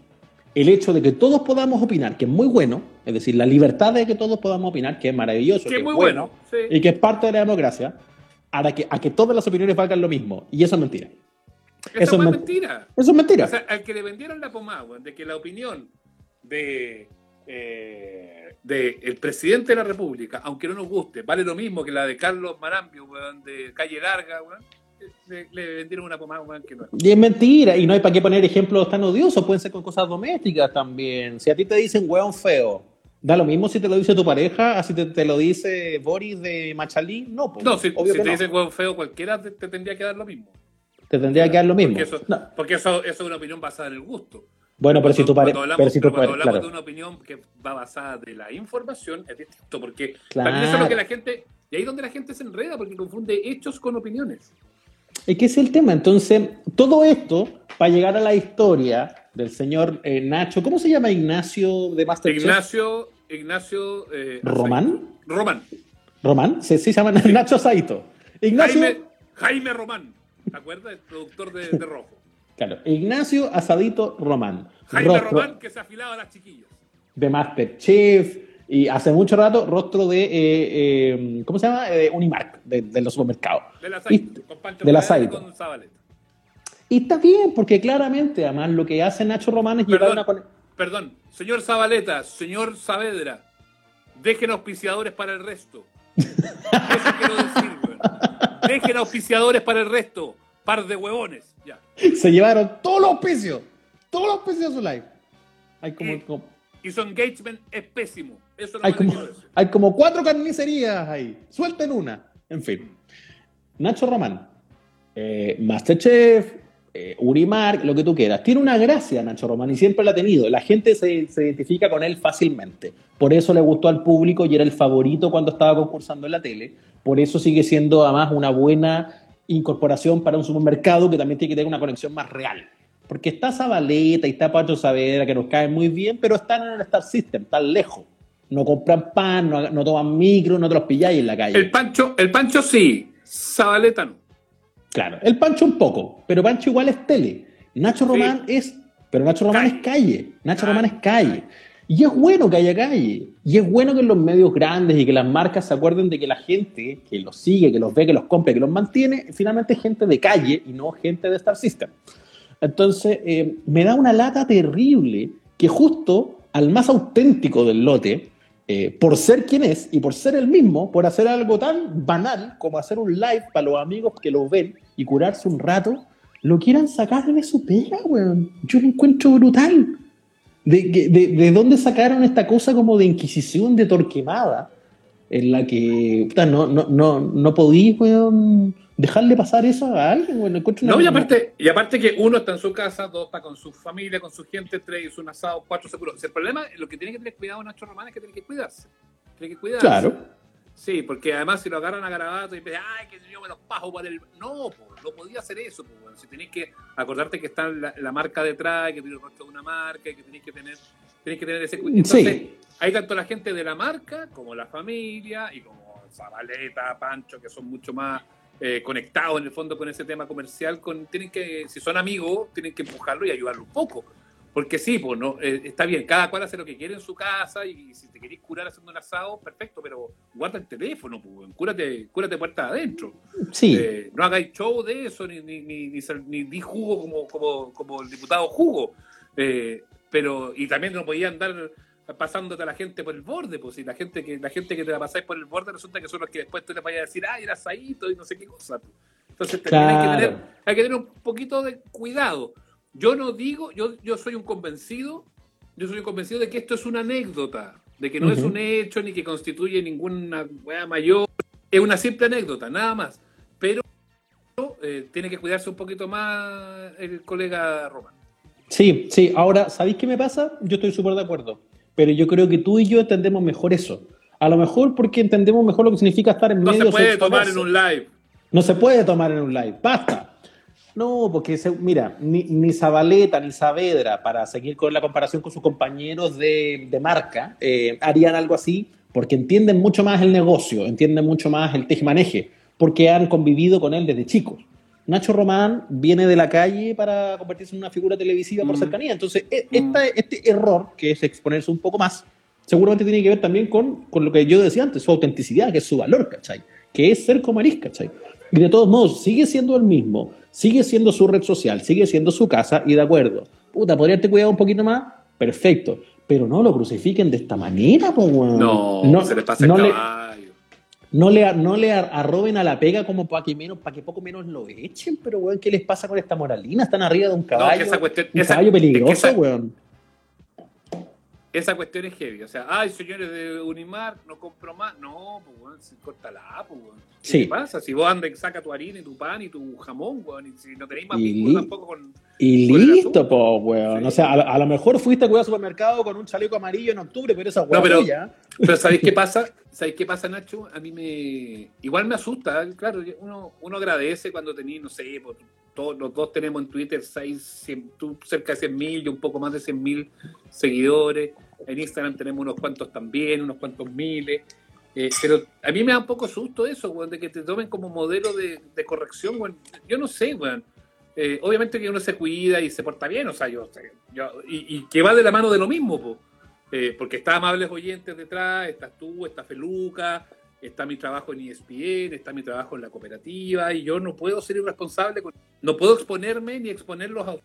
el hecho de que todos podamos opinar, que es muy bueno, es decir, la libertad de que todos podamos opinar, que es maravilloso, Que que, es muy bueno, bueno, sí. y que es parte de la democracia, a que, a que todas las opiniones valgan lo mismo. Y eso es mentira. Eso es es men- mentira. Eso es mentira. O sea, al que le vendieron la pomada, de que la opinión de, eh, de el presidente de la República, aunque no nos guste, vale lo mismo que la de Carlos Marambio, weón, de Calle Larga, weón, le, vendieron una pomada, weón, que no es. Y es mentira, y no hay para qué poner ejemplos tan odiosos, pueden ser con cosas domésticas también. Si a ti te dicen hueón feo, da lo mismo si te lo dice tu pareja, así te, te lo dice Boris de Machalí, no, pues, No, si, te no. dicen weón feo, cualquiera te, te tendría que dar lo mismo. te tendría que dar lo mismo. Porque, eso, No. porque eso, eso es una opinión basada en el gusto. Bueno, pero si tu pareja, Cuando hablamos, pero si pero cuando hablamos claro. de una opinión que va basada de la información, es distinto, porque Claro. también eso es lo que la gente, y ahí es donde la gente se enreda, porque confunde hechos con opiniones. Es que es el tema. Entonces, todo esto para llegar a la historia del señor eh, Nacho, ¿cómo se llama Ignacio de Masterchef? Ignacio, Ignacio eh, ¿Román? Román. ¿Román? Sí, sí, se llama Nacho Saito. Ignacio, Jaime, Jaime Román. ¿Te acuerdas? El productor de, de Rojo. claro, Ignacio Asadito Román. Jaime Román que se afilaba a las chiquillas. de Masterchef y hace mucho rato rostro de, eh, eh, ¿cómo se llama? Eh, Unimark, de, de los supermercados. Y- con Pancho del Pérez y está bien, porque claramente, además, lo que hace Nacho Román es llevar una... perdón. Señor Zabaleta, señor Saavedra, dejen auspiciadores para el resto. Eso quiero decir, weón. Dejen auspiciadores para el resto. Par de huevones. Ya. Se llevaron todos los auspicios, todos los auspicios de su live. Hay como, como- Y su engagement es pésimo. Eso no hay, como, hay cuatro carnicerías ahí. Suelten una. En fin. Nacho Román, eh, Masterchef, eh, Urimark, lo que tú quieras. Tiene una gracia Nacho Román y siempre la ha tenido. La gente se, se identifica con él fácilmente. Por eso le gustó al público y era el favorito cuando estaba concursando en la tele. Por eso sigue siendo además una buena incorporación para un supermercado que también tiene que tener una conexión más real. Porque está Zabaleta y está Pacho Saavedra, que nos caen muy bien, pero están en el Star System, están lejos. No compran pan, no, no toman micro, no te los pilláis en la calle. El Pancho, el Pancho sí. Zabaleta no. Claro, el Pancho un poco, pero Pancho igual es tele. Nacho Sí. Román es, pero Nacho Román Calle. es calle. Nacho Calle, Román es calle. Y es bueno que haya calle. Y es bueno que en los medios grandes y que las marcas se acuerden de que la gente que los sigue, que los ve, que los compra, que los mantiene, finalmente es gente de calle y no gente de Star System. Entonces, eh, me da una lata terrible que justo al más auténtico del lote, eh, por ser quien es y por ser el mismo, por hacer algo tan banal como hacer un live para los amigos que lo ven y curarse un rato, lo quieran sacar de su pega, weón. Yo lo encuentro brutal. De, de, de dónde sacaron esta cosa como de inquisición de Torquemada, en la que puta, no, no, no, no podí, weón, dejarle pasar eso a alguien, encuentro una- No, y aparte, y aparte que uno está en su casa, dos está con su familia, con su gente, tres hizo un asado, cuatro seguro. O sea, el problema, lo que tiene que tener cuidado Nacho Román es que tiene que cuidarse. Tiene que cuidarse. Claro. Sí, porque además si lo agarran a garabato y dicen, ay, que yo me los pajo para el. No, po, no podía hacer eso. po. Si tenés que acordarte que está la, la marca detrás, que tiene el rostro de una marca, que tenés que tener, tenés que tener ese cuidado. Sí. Hay tanto la gente de la marca como la familia y como Zabaleta, Pancho, que son mucho más eh, conectados en el fondo con ese tema comercial, con, tienen que, si son amigos, tienen que empujarlo y ayudarlo un poco. Porque sí, pues no, eh, está bien, cada cual hace lo que quiere en su casa y si te querés curar haciendo un asado, perfecto, pero guarda el teléfono, pues, cúrate, cúrate puerta adentro. Sí. Eh, no hagáis show de eso, ni, ni, ni, ni, ni di jugo como, como, como el diputado jugo. Eh, pero, y también no podía andar pasándote a la gente por el borde, pues si la gente que la gente que te la pasáis por el borde resulta que son los que después tú le vayas a decir, ay, era asadito y no sé qué cosa. Pues. Entonces Claro. hay, que tener, hay que tener un poquito de cuidado. Yo no digo, yo, yo soy un convencido, yo soy un convencido de que esto es una anécdota, de que no es un hecho ni que constituye ninguna weá mayor, es una simple anécdota, nada más. Pero eh, tiene que cuidarse un poquito más el colega Román. Sí, sí. Ahora, ¿sabéis qué me pasa? Yo estoy súper de acuerdo. Pero yo creo que tú y yo entendemos mejor eso. A lo mejor porque entendemos mejor lo que significa estar en No medio se puede tomar en un live. No se puede tomar en un live. ¡Basta! No, porque, se- mira, ni, ni Zabaleta ni Saavedra, para seguir con la comparación con sus compañeros de, de marca, eh, harían algo así porque entienden mucho más el negocio, entienden mucho más el tejemaneje, porque han convivido con él desde chicos. Nacho Román viene de la calle para convertirse en una figura televisiva por Mm. cercanía. Entonces, e- Mm. esta- este error, que es exponerse un poco más, seguramente tiene que ver también con, con lo que yo decía antes, su autenticidad, que es su valor, ¿cachai? Que es ser como ¿cachai? Y de todos modos, sigue siendo el mismo, sigue siendo su red social, sigue siendo su casa, y de acuerdo, puta, podría haberte cuidado un poquito más, perfecto, pero no lo crucifiquen de esta manera, po, weón. No, se les pasa el no le, caballo. No le, no le ar- arroben a la pega como para que, menos, para que poco menos lo echen, pero weón, ¿qué les pasa con esta moralina? Están arriba de un caballo, que esa cuestión- un esa- caballo peligroso, es que esa- weón. Esa cuestión es heavy. O sea, ay, señores de Unimar, no compro más. No, pues, weón, si, córtala, pues, weón. ¿Qué Sí. te pasa? Si vos andas y sacas tu harina y tu pan y tu jamón, weón, y si no tenéis más li- tampoco con. Y Por listo, po, weón. Sí. O sea, a, a lo mejor fuiste a cuidar al supermercado con un chaleco amarillo en octubre, pero esa weón No, pero- ya. Pero ¿sabéis qué pasa? ¿Sabéis qué pasa, Nacho? A mí me. Igual me asusta, claro. Uno, uno agradece cuando tenéis, no sé, pues, todos los dos tenemos en Twitter seis, cien- tú cerca de 100 mil, yo un poco más de 100 mil seguidores. En Instagram tenemos unos cuantos también, unos cuantos miles. Eh, pero a mí me da un poco susto eso, de que te tomen como modelo de, corrección. Yo no sé, weón. Eh, obviamente que uno se cuida y se porta bien, o sea, yo, yo- y, y que va de la mano de lo mismo, po. Eh, porque está amables oyentes detrás, estás tú, está Feluca, está mi trabajo en ESPN, está mi trabajo en la cooperativa, y yo no puedo ser irresponsable, con- no puedo exponerme ni exponerlos a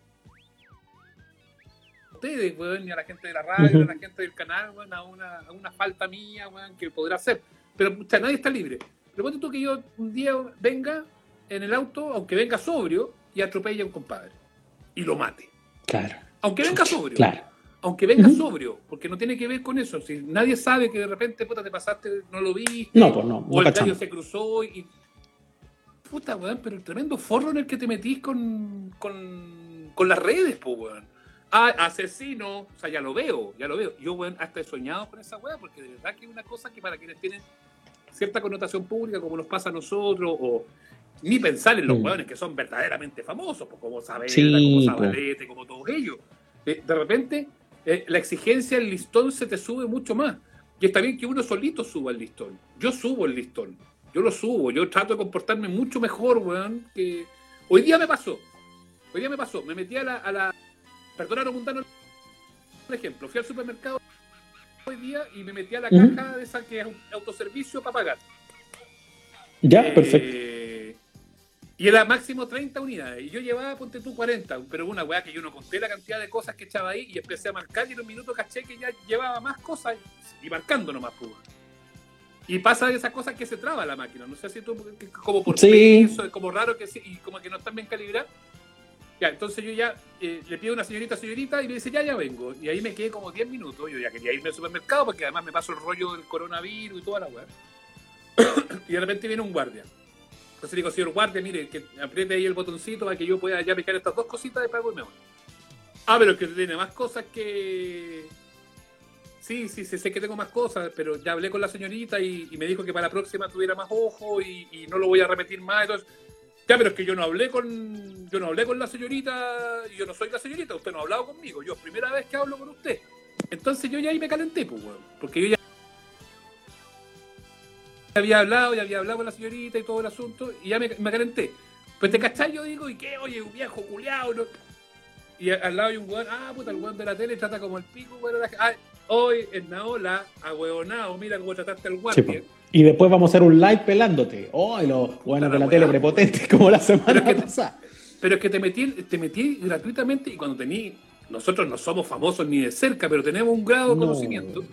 ustedes, weón, ni a la gente de la radio, Ujú. a la gente del canal, weón, a una, a una falta mía, weón, que podrá hacer. Pero pucha, nadie está libre. Pero ponte tú que yo un día venga en el auto, aunque venga sobrio, y atropelle a un compadre. Y lo mate. Claro, Aunque venga sobrio. claro. Aunque venga sobrio, porque no tiene que ver con eso. Si nadie sabe que de repente, puta, te pasaste, no lo viste, No, pues no, o no el gallo se cruzó y. Puta, weón, pero el tremendo forro en el que te metís con, con, con las redes, po, weón. Ah, asesino, o sea, ya lo veo, ya lo veo. Yo, weón, hasta he soñado con esa weá, porque de verdad que es una cosa que para quienes tienen cierta connotación pública, como nos pasa a nosotros, o ni pensar en los Mm. weones que son verdaderamente famosos, pues, como Saavedra, Sí, como po. Zabalete, como todos ellos. Eh, de repente, eh, la exigencia, el listón se te sube mucho más. Y está bien que uno solito suba el listón. Yo subo el listón. Yo lo subo. Yo trato de comportarme mucho mejor, weón. Que... Hoy día me pasó. Hoy día me pasó. Me metí a la. A la... Perdona, no mundano. Por ejemplo, fui al supermercado hoy día y me metí a la caja de esa que es un autoservicio para pagar. Ya, Eh, perfecto. Y era máximo 30 unidades. Y yo llevaba, ponte tú, 40. Pero una weá que yo no conté la cantidad de cosas que echaba ahí y empecé a marcar y en un minuto caché que ya llevaba más cosas y marcando nomás, pues. Y pasa de esas cosas que se traba la máquina. No sé si tú, como por Sí. peso, es como raro que sí, y como que no están bien calibradas. Ya, entonces yo ya eh, le pido a una señorita, señorita, y me dice, ya, ya vengo. Y ahí me quedé como 10 minutos. Yo ya quería irme al supermercado porque además me paso el rollo del coronavirus y toda la weá. y de repente viene un guardia. Entonces digo, señor guardia, mire, que apriete ahí el botoncito para que yo pueda ya picar estas dos cositas de pago y me voy. Ah, pero que tiene más cosas que... Sí, sí, sí, sé que tengo más cosas, pero ya hablé con la señorita y, me dijo que para la próxima tuviera más ojo y, no lo voy a repetir más. Entonces, ya, pero es que yo no hablé con yo no hablé con la señorita, y yo no soy la señorita, usted no ha hablado conmigo, yo es primera vez que hablo con usted. Entonces yo ya ahí me calenté, pues, weón, porque yo ya había hablado, ya había hablado con la señorita y todo el asunto, y ya me, me calenté. Pues te cachai, yo digo, ¿y qué? Oye, un viejo culiao, ¿no? Y al lado hay un weón, ah, puta, el weón de la tele trata como el pico, weón. la- ah, hoy en Naola, ahueonado, mira cómo trataste al Sí, guardia. po. Y después vamos a hacer un live pelándote. Oh, y los buenos de la tele prepotentes, como la semana Pero es que- pasada. Pero es que te metí, te metí gratuitamente y cuando tení, nosotros no somos famosos ni de cerca, pero tenemos un grado de No. conocimiento.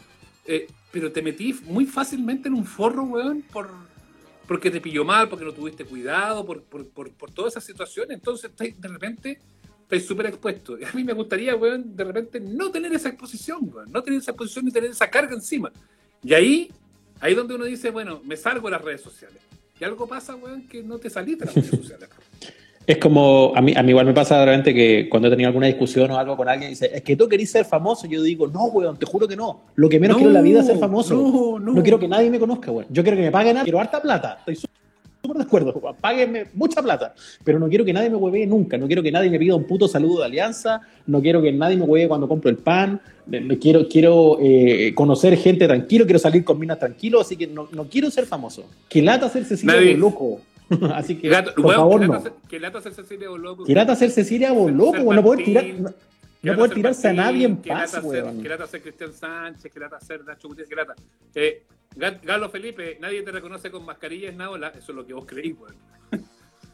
Eh, pero te metí muy fácilmente en un forro, weón, por, porque te pilló mal, porque no tuviste cuidado, por, por, por, todas esas situaciones. Entonces, de repente, estáis súper expuesto. Y a mí me gustaría, weón, de repente no tener esa exposición, weón, no tener esa exposición ni tener esa carga encima. Y ahí, ahí donde uno dice, bueno, me salgo de las redes sociales. Y algo pasa, weón, que no te salís de las redes sociales. Es como, a mí, a mí igual me pasa de repente que cuando he tenido alguna discusión o algo con alguien, dice, es que tú querís ser famoso. Yo digo, no, weón, te juro que no. Lo que menos No, quiero en la vida es ser famoso. no, no. quiero que nadie me conozca, weón. Yo quiero que me paguen algo, quiero harta plata. Estoy sú- súper de acuerdo, weón. Páguenme mucha plata. Pero no quiero que nadie me huevee nunca. No quiero que nadie me pida un puto saludo de alianza. No quiero que nadie me huevee cuando compro el pan. Quiero quiero eh, conocer gente tranquilo. Quiero salir con minas tranquilo. Así que no, no quiero ser famoso. Que lata ser Cecilia loco. así que, Gato- por weón, favor, que no. Que lata Cecilia Boloco. Que lata Cecilia Boloco, no poder Martín, tirar, que no, no poder tirarse a nadie en paz, weón. Que lata ser Cristian Sánchez, que lata ser Nacho Gutiérrez, que lata. Eh, Ga- Galo Felipe, nadie te reconoce con mascarilla en Naola, eso es lo que vos creís, weón.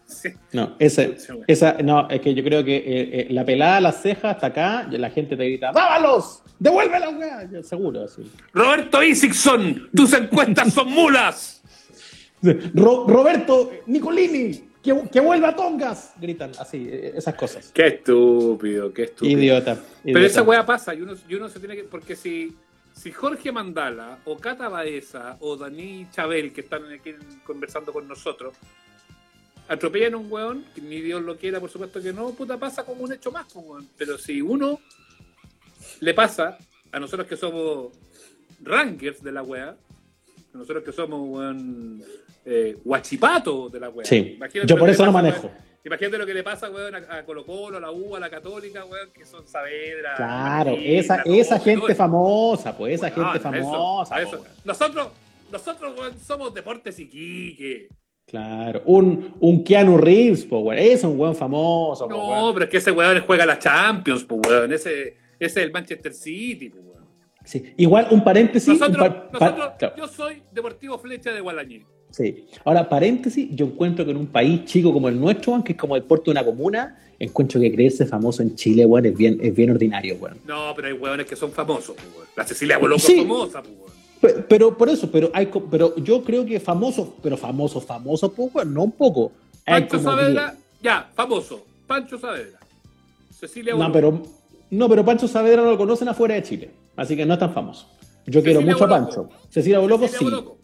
Sí. No, esa, esa, no, es que yo creo que eh, eh, la pelada las cejas hasta acá, la gente te grita, ¡dábalos! ¡Devuélvela, weá! Seguro, así. Roberto Isixson, tus encuestas son mulas. Ro- Roberto Nicolini, que, que vuelva a Tongas, gritan así, eh, esas cosas. Qué estúpido, qué estúpido. Idiota. Pero idiota. esa weá pasa y uno, y uno se tiene que. Porque si, si Jorge Mandala, o Cata Baeza, o Dani Chabel, que están aquí conversando con nosotros, atropellan a un weón, que ni Dios lo quiera, por supuesto que no, puta, pasa como un hecho más, pues, weón. Pero si uno le pasa, a nosotros que somos rankers de la weá, a nosotros que somos, weón, eh, guachipato de la weá. Sí, Imagínate yo por eso no manejo. weón. Imagínate lo que le pasa, weón, a, a Colo Colo, a la U, a la Católica, weón, que son Saavedra. Claro, Martín, esa, esa gente famosa, pues esa gente a famosa. a eso. Nosotros, nosotros weón, somos Deportes Iquique. Claro, un, un Keanu Reeves, po, weón. Es un weón famoso, po, No, weón. pero es que ese weón juega la Champions, pues, weón. Ese, ese es el Manchester City, pues, weón. Sí. Igual, un paréntesis. Nosotros, par- nosotros yo soy Deportivo Flecha de Gualañé. Sí. Ahora, paréntesis, yo encuentro que en un país chico como el nuestro, que es como el puerto de una comuna, encuentro que creerse famoso en Chile, weón, es bien, es bien ordinario, weón. No, pero hay weones que son famosos, pues, weón. La Cecilia Boloco Sí. es famosa, pues, weón. Pe- Pero, por eso, pero hay pero yo creo que famoso, pero famoso, famoso poco, no un poco. Pancho Saavedra, ya, famoso. Pancho Saavedra. Cecilia diez. No, Boloco. pero no, pero Pancho Saavedra lo conocen afuera de Chile, así que no es tan famoso. Yo quiero Cecilia mucho a Boloco. Pancho. Cecilia Boloco, Cecilia sí. Boloco.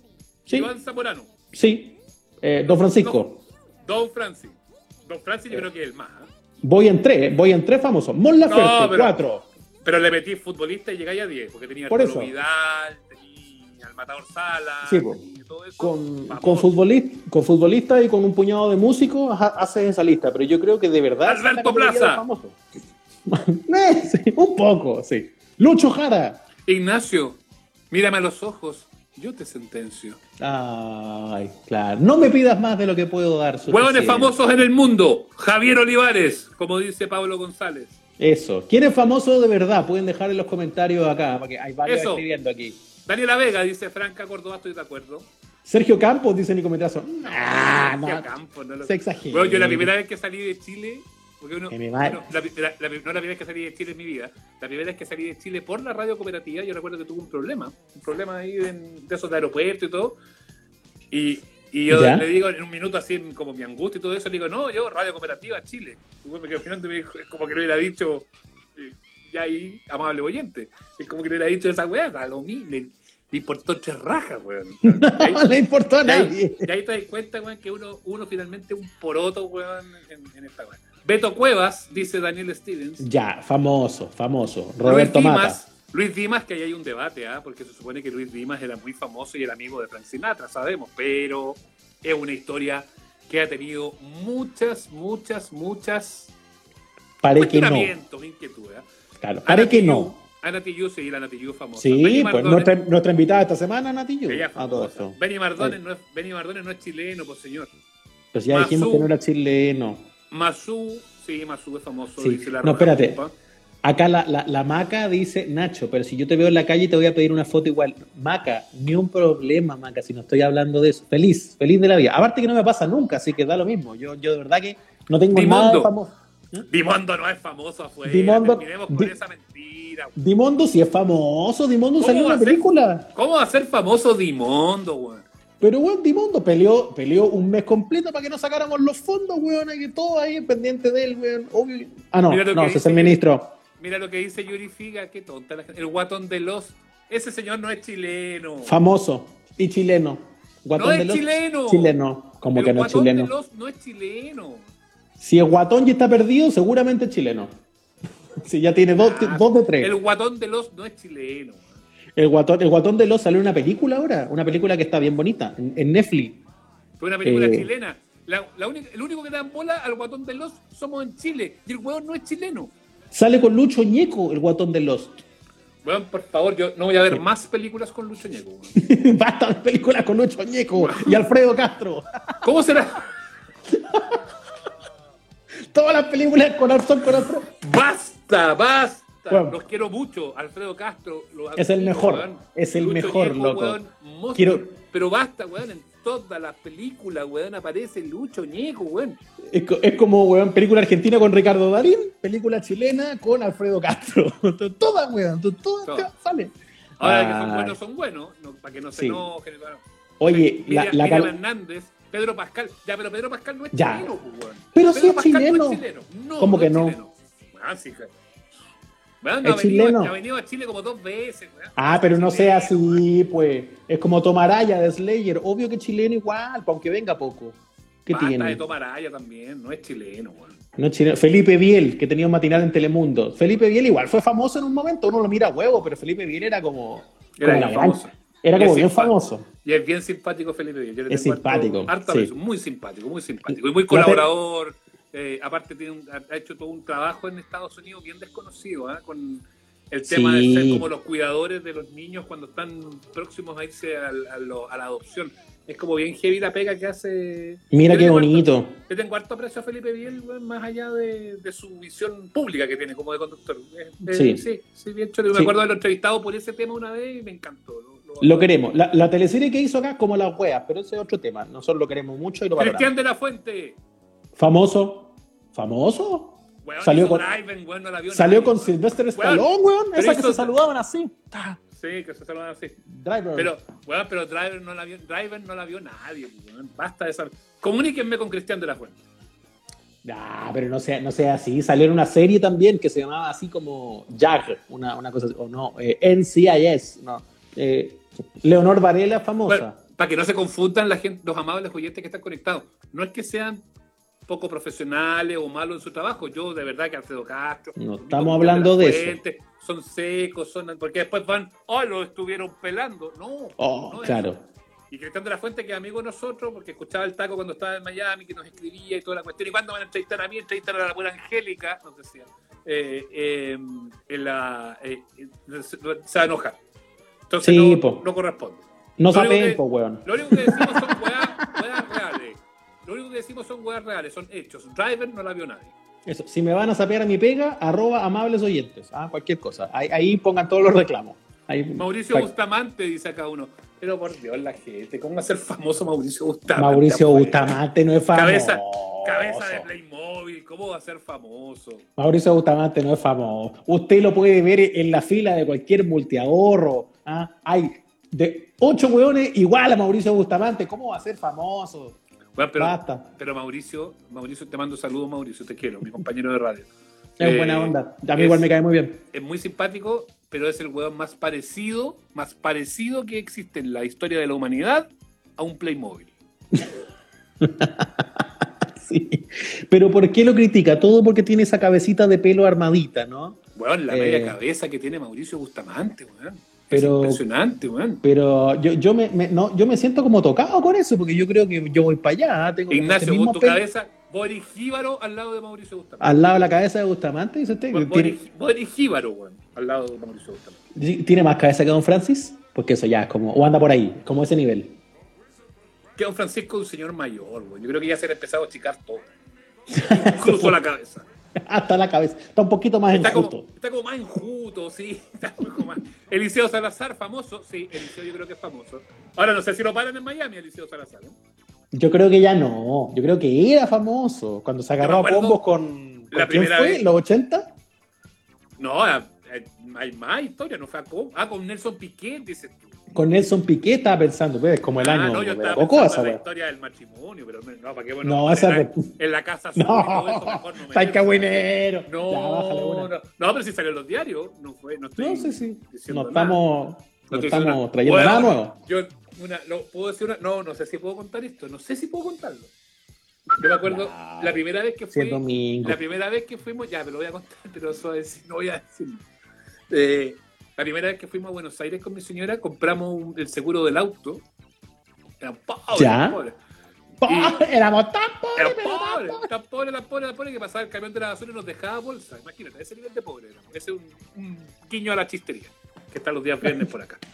Sí. Iván Zamorano. Sí. Eh, Don Francisco. Don Francis. Don Francis yo creo que es el más. ¿eh? Voy en tres, voy en tres famosos. Mon Laferte, No, cuatro. Pero le metí futbolista y llegáis a 10, porque tenía Por eso. Vidal, tenía al Matador Sala, Sí, todo eso. Con, con, futbolista, con futbolista y con un puñado de músicos ha- haces esa lista, pero yo creo que de verdad. Alberto Plaza. Eh, sí, un poco, sí. Lucho Jara. Ignacio, mírame a los ojos, yo te sentencio. Ay, claro. No me pidas más de lo que puedo dar. Huevones famosos en el mundo, Javier Olivares, como dice Pablo González. Eso. ¿Quién es famoso de verdad? Pueden dejar en los comentarios acá, porque hay varios Eso. escribiendo aquí. Daniela Vega dice Franca Córdoba, estoy de acuerdo. Sergio Campos, dice Nico Metrazo. Ah, no. Sergio Campos, no lo- Se exagera. Bueno, yo la primera vez que salí de Chile, porque uno, bueno, la- la- la- no la primera vez que salí de Chile en mi vida, la primera vez que salí de Chile por la radio cooperativa, yo recuerdo que tuve un problema, un problema ahí en- de esos de aeropuerto y todo, y, y yo ¿Ya? le digo en un minuto así, como mi angustia y todo eso, le digo, no, yo radio cooperativa Chile. Y bueno, me quedo mirando y me dijo, es como que le hubiera dicho, eh, ya ahí, amable oyente, es como que le hubiera dicho esa weá, a lo mismo, le, importó tres rajas, weón. No le importó a Y ahí, nadie. y ahí te das cuenta, weón, que uno, uno finalmente es un poroto, weón, en, en esta weón. Beto Cuevas, dice Daniel Stevens. Ya, famoso, famoso. Roberto Luis Mata. Dimas, Luis Dimas, que ahí hay un debate, ¿ah? porque se supone que Luis Dimas era muy famoso y era amigo de Frank Sinatra, sabemos, pero es una historia que ha tenido muchas, muchas, muchas Pare que no. inquietudes. ¿ah? Claro, pare que no. Ana Tijoux, sí, la Nati Yu es famosa. Sí, Benny pues Mardones- nuestra, nuestra invitada esta semana, Nati Yu. ella A todo esto. Benny Mardones, no es, Benny Mardones no es chileno, pues señor. Pues ya dijimos Mazú. que no era chileno. Mazú, sí, Mazú es famoso. Sí. dice la No, espérate. Acá la, la, la Maca dice, Nacho, pero si yo te veo en la calle te voy a pedir una foto igual. Maca, ni un problema, Maca, si no estoy hablando de eso. Feliz, feliz de la vida. Aparte que no me pasa nunca, así que da lo mismo. Yo, yo de verdad que no tengo Dimondo. nada de famoso. Dimondo no es famoso afuera. Dimondo- Terminemos con Di- esa mentira. Dimondo sí es famoso, Dimondo ¿Cómo salió en una película. ¿Cómo va a ser famoso Dimondo, weón? Pero, weón, Dimondo peleó, peleó un mes completo para que no sacáramos los fondos, weón, que todo ahí pendiente de él, weón. Obvio. Ah, no, no, ese es el ministro. Mira lo que dice Yuri Figa, qué tonta la gente. El guatón de los. Ese señor no es chileno. Famoso y chileno. Guatón No es los- chileno. Chileno. Como que no es guatón chileno. de los no es chileno. Si es guatón y está perdido, seguramente es chileno. Si ya tiene dos, Ah, dos de tres. El guatón de los no es chileno. El guatón, el guatón de los salió en una película ahora, una película que está bien bonita, en, en Netflix. Fue una película Eh. chilena. La, la única, el único que dan bola al guatón de los somos en Chile. Y el hueón no es chileno. Sale con Lucho Ñeco, el guatón de los. Weón, por favor, yo no voy a ver más películas con Lucho Ñeco. Basta de películas con Lucho Ñeco y Alfredo Castro. ¿Cómo será? Todas las películas con son con Alfredo. ¡Basta! Weón. Los quiero mucho. Alfredo Castro. Es el mejor, weón. es el Lucho mejor, Ñeco, loco. weón, monstruo. Quiero- Pero basta, weón. En todas las películas, weón, aparece Lucho Ñeco, weón. Es, co- es como, weón, película argentina con Ricardo Darín, película chilena con Alfredo Castro. Todas, weón, todas Todas. sale. Ahora que son Ay. buenos, son buenos. no, para que no se Sí. enojen. Oye, la, la cal- Hernández, Pedro Pascal. Ya, pero Pedro Pascal no es Ya. chileno, pues, weón. Pero Pedro sí es Pascal No chileno. es chileno. No, ¿Cómo que no? chileno. Sí, Es ha venido, chileno. ha venido a Chile como dos veces, weón. Ah, pero no sea Chileno, así, pues. Es como Tomaraya de Slayer. Obvio que chileno igual, aunque venga poco. ¿Qué Basta tiene? de tomar Araya también, no es chileno, weón. No es chileno. Felipe Biel, que tenía un matinal en Telemundo. Felipe Biel igual fue famoso en un momento, uno lo mira a huevo, pero Felipe Biel era como. Era como famoso. Era Y como es bien simpático. famoso. Y es bien simpático Felipe Villar. Yo le Es tengo harto- simpático, harto sí. aprecio. Muy simpático, muy simpático. Y muy colaborador. Eh, aparte tiene un- ha hecho todo un trabajo en Estados Unidos bien desconocido, ¿ah? con el tema Sí. de ser como los cuidadores de los niños cuando están próximos a irse a, lo- a la adopción. Es como bien heavy la pega que hace. Mira qué harto- bonito. Yo tengo harto aprecio a Felipe Biel, más allá de, de su visión pública que tiene como de conductor. Eh, eh, Sí. sí, sí, bien chulo. Me Sí. acuerdo de haberlo entrevistado por ese tema una vez y me encantó. Lo, lo- Lo queremos. La, la teleserie que hizo acá es como las weas, pero ese es otro tema. Nosotros lo queremos mucho y lo valoramos. Cristian de la Fuente. Famoso. ¿Famoso? Weón, Salió con- Driven, weón, no la vio Salió nadie, con weón. Sylvester Stallone, weón. pero Esa que se saludaban así. Ta, Sí, que se saludan así. Driver. Pero, weón, pero Driver no la vio, Driver no la vio nadie, weón. Basta de esa. Comuníquenme con Cristian de la Fuente. Ah, pero no sea, no sea así. Salió en una serie también que se llamaba así como Jag, una, una cosa así. O no, eh, NCIS. No. Eh, Leonor Varela, famosa. Bueno, para que no se confundan la gente, los amables oyentes que están conectados. No es que sean poco profesionales o malos en su trabajo. Yo, de verdad, que Alfredo Castro. No estamos hablando la de eso. Fuente, Son secos, son. Porque después van, oh, lo estuvieron pelando. No. oh, no claro. Y Cristian de la Fuente, que es amigo de nosotros, porque escuchaba el taco cuando estaba en Miami, que nos escribía y toda la cuestión. ¿Y cuándo van a entrevistar a mí? Entrevistar a la buena Angélica, nos decía. Eh, eh, en la, eh, eh, se va a enojar. Entonces Sí, no, po. no corresponde. No po, weón. Lo único que decimos son reales. Lo único que decimos son weas reales, son hechos. Driver no la vio nadie. Eso, si me van a sapear a mi pega, arroba amables oyentes. Ah, cualquier cosa. Ahí, ahí pongan todos los reclamos. Ahí, Mauricio Bustamante, dice acá uno. Pero por Dios, la gente, ¿cómo va a ser famoso Mauricio Bustamante? Mauricio afuera? Bustamante no es famoso. Cabeza, cabeza de Playmobil, ¿cómo va a ser famoso? Mauricio Bustamante no es famoso. Usted lo puede ver en la fila de cualquier multiahorro. ¿ah? Hay de ocho hueones igual a Mauricio Bustamante. ¿Cómo va a ser famoso? Bueno, pero, Basta. pero Mauricio, Mauricio, te mando saludos, Mauricio, te quiero, mi compañero de radio. Es Eh, buena onda. A mí es- igual me cae muy bien. Es muy simpático, pero es el hueón más parecido, más parecido que existe en la historia de la humanidad a un Playmobil. Sí. Pero ¿por qué lo critica? Todo porque tiene esa cabecita de pelo armadita, ¿no? Weón, la Eh, media cabeza que tiene Mauricio Bustamante, weón. Pero- es impresionante, weón. Pero yo, yo, me, me- no, yo me siento como tocado con eso, porque yo creo que yo voy para allá. ¿ah? Tengo como Ignacio, mismo vos tu cabeza, Boris Jíbaro al lado de Mauricio Bustamante. Al lado de la cabeza de Bustamante, dice usted. Boris, ¿Tiene, Boris weón, al lado de Mauricio Bustamante. ¿Tiene más cabeza que Don Francis? Porque eso ya es como, o anda por ahí, como ese nivel. Que don Francisco es un señor mayor, weón. Yo creo que ya se le ha empezado a achicar todo. Incluso la cabeza. Hasta la cabeza. Está un poquito más Está enjuto. como, está como más enjuto, sí. Está un poco más. Eliseo Salazar, famoso. Sí, Eliseo yo creo que es famoso. Ahora no sé si lo paran en Miami, Eliseo Salazar. Yo creo que ya no. Yo creo que era famoso. Cuando se agarró a combos con. la ¿con quién primera fue? vez. ¿Los 80? No, eh, hay más historia, no fue a ah, con Nelson Piquet, dices tú. Con Nelson Piquet estaba pensando, pues, como el ah, año no, yo la estaba pensando en la historia del matrimonio, pero no, no, ¿para qué bueno? No, en, esa la, de- en la casa todo eso, No, mejor no cagüinero. No, no, no, pero si salió en los diarios, no fue, no estoy No si. diciendo No estamos, No no estamos trayendo Bueno, nada nuevo. Yo, una, lo, ¿puedo decir una? No, no sé si puedo contar esto. No sé si puedo contarlo. Yo me acuerdo la primera vez que fui. La primera vez que fuimos, ya, me lo voy a contar, pero eso es, no voy a decir. Eh, la primera vez que fuimos a Buenos Aires con mi señora, compramos un- el seguro del auto. Eran pobres, Ya. pobres. Po- Éramos tan pobres, Eran pero tan pobres, tan pobres, tan pobres, tan pobres que pasaba el camión de la basura y nos dejaba bolsa. Imagínate, ese nivel de pobre éramos. Ese es un, un guiño a la chistería, que está los días viernes por acá.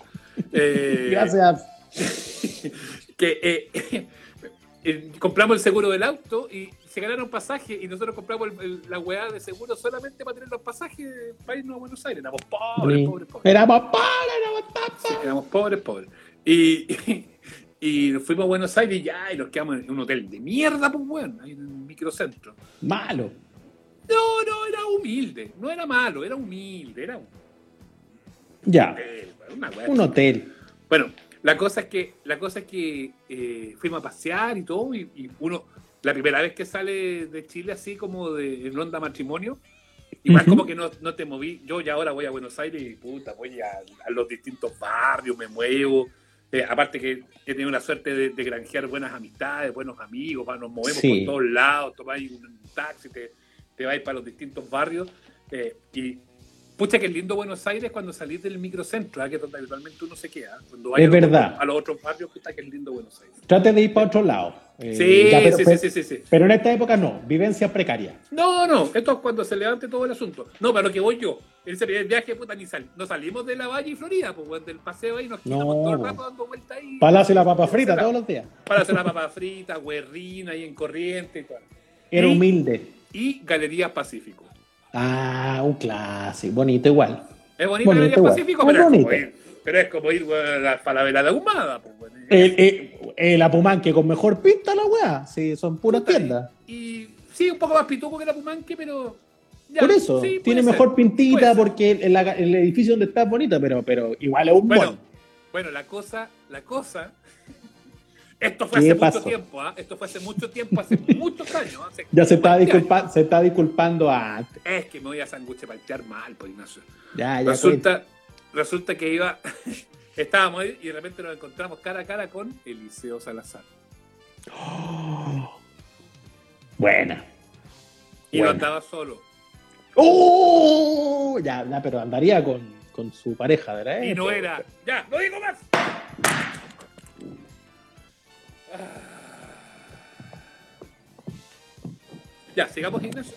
Eh, Gracias. que eh, eh, compramos el seguro del auto y se ganaron pasajes y nosotros compramos el- el- la weá de seguro solamente para tener los pasajes para irnos a Buenos Aires. Éramos pobres, Sí. pobres, pobres. Éramos pobres, éramos tan Sí, éramos pobres, pobres. Y, y, nos fuimos a Buenos Aires y ya, y nos quedamos en un hotel de mierda, pues weón, ahí en un microcentro. malo. No, no, era humilde, no era malo, era humilde, era un Ya, hotel, una weá un hotel. Bueno, la cosa es que, la cosa es que eh, fuimos a pasear y todo, y, y uno, la primera vez que sale de Chile así como de en onda matrimonio, igual Ujú. como que no, no te moví, yo ya ahora voy a Buenos Aires y puta, voy a, a los distintos barrios, me muevo. Eh, aparte que he tenido la suerte de, de granjear buenas amistades, buenos amigos, nos movemos Sí. por todos lados, tomáis un taxi, te, te vais para los distintos barrios. eh, y pucha que lindo Buenos Aires cuando salís del microcentro, ¿ah? que es donde habitualmente uno se queda. Cuando Es a los verdad. otros- a los otros barrios, puta que es lindo Buenos Aires. Trate de ir para otro lado. Eh, Sí, ya, pero, sí, sí, sí, sí, pero en esta época no, vivencia precaria. No, no, esto es cuando se levante todo el asunto. No, pero lo que voy yo. Ese primer viaje, puta, ni sal, no salimos de la Valle y Florida, pues, del paseo ahí, nos quedamos No. todo el rato dando vueltas ahí. Palacio y la papa frita todos los días. Para hacer la papa frita, huerrina ahí en corriente y todo. Era Y- humilde. Y Galería Pacífico. Ah, un clásico, bonito igual. Es bonito, Bonito, Galería igual. Pacífico, pero bonito. Pero es como ir weón, a la Falabella de Ahumada, pues. El, el, el Apumanque con mejor pinta la weá. Sí, son puras tiendas. Y sí, un poco más pituco que la Pumanque, pero. ya, Por eso, sí, tiene ser, mejor pintita porque el, el edificio donde está es bonito, pero, pero igual es un Bueno, buen. bueno, la cosa, la cosa. Esto fue ¿Qué hace pasó? mucho tiempo, ¿ah? Esto fue hace mucho tiempo, hace muchos años. hace Ya se está, 20 disculpa, se está disculpando antes. Es que me voy a sanguche paltear mal, pues Ignacio. Ya, ya. Resulta, resulta que iba. Estábamos ahí y de repente nos encontramos cara a cara con Eliseo Salazar. cuenta. Buena. Y Buena. no andaba solo. ¡Oh! Ya, ya, pero andaría con, con su pareja, ¿verdad? Y no era. ¡Ya! ¡No digo más! Ya, sigamos, Ignacio.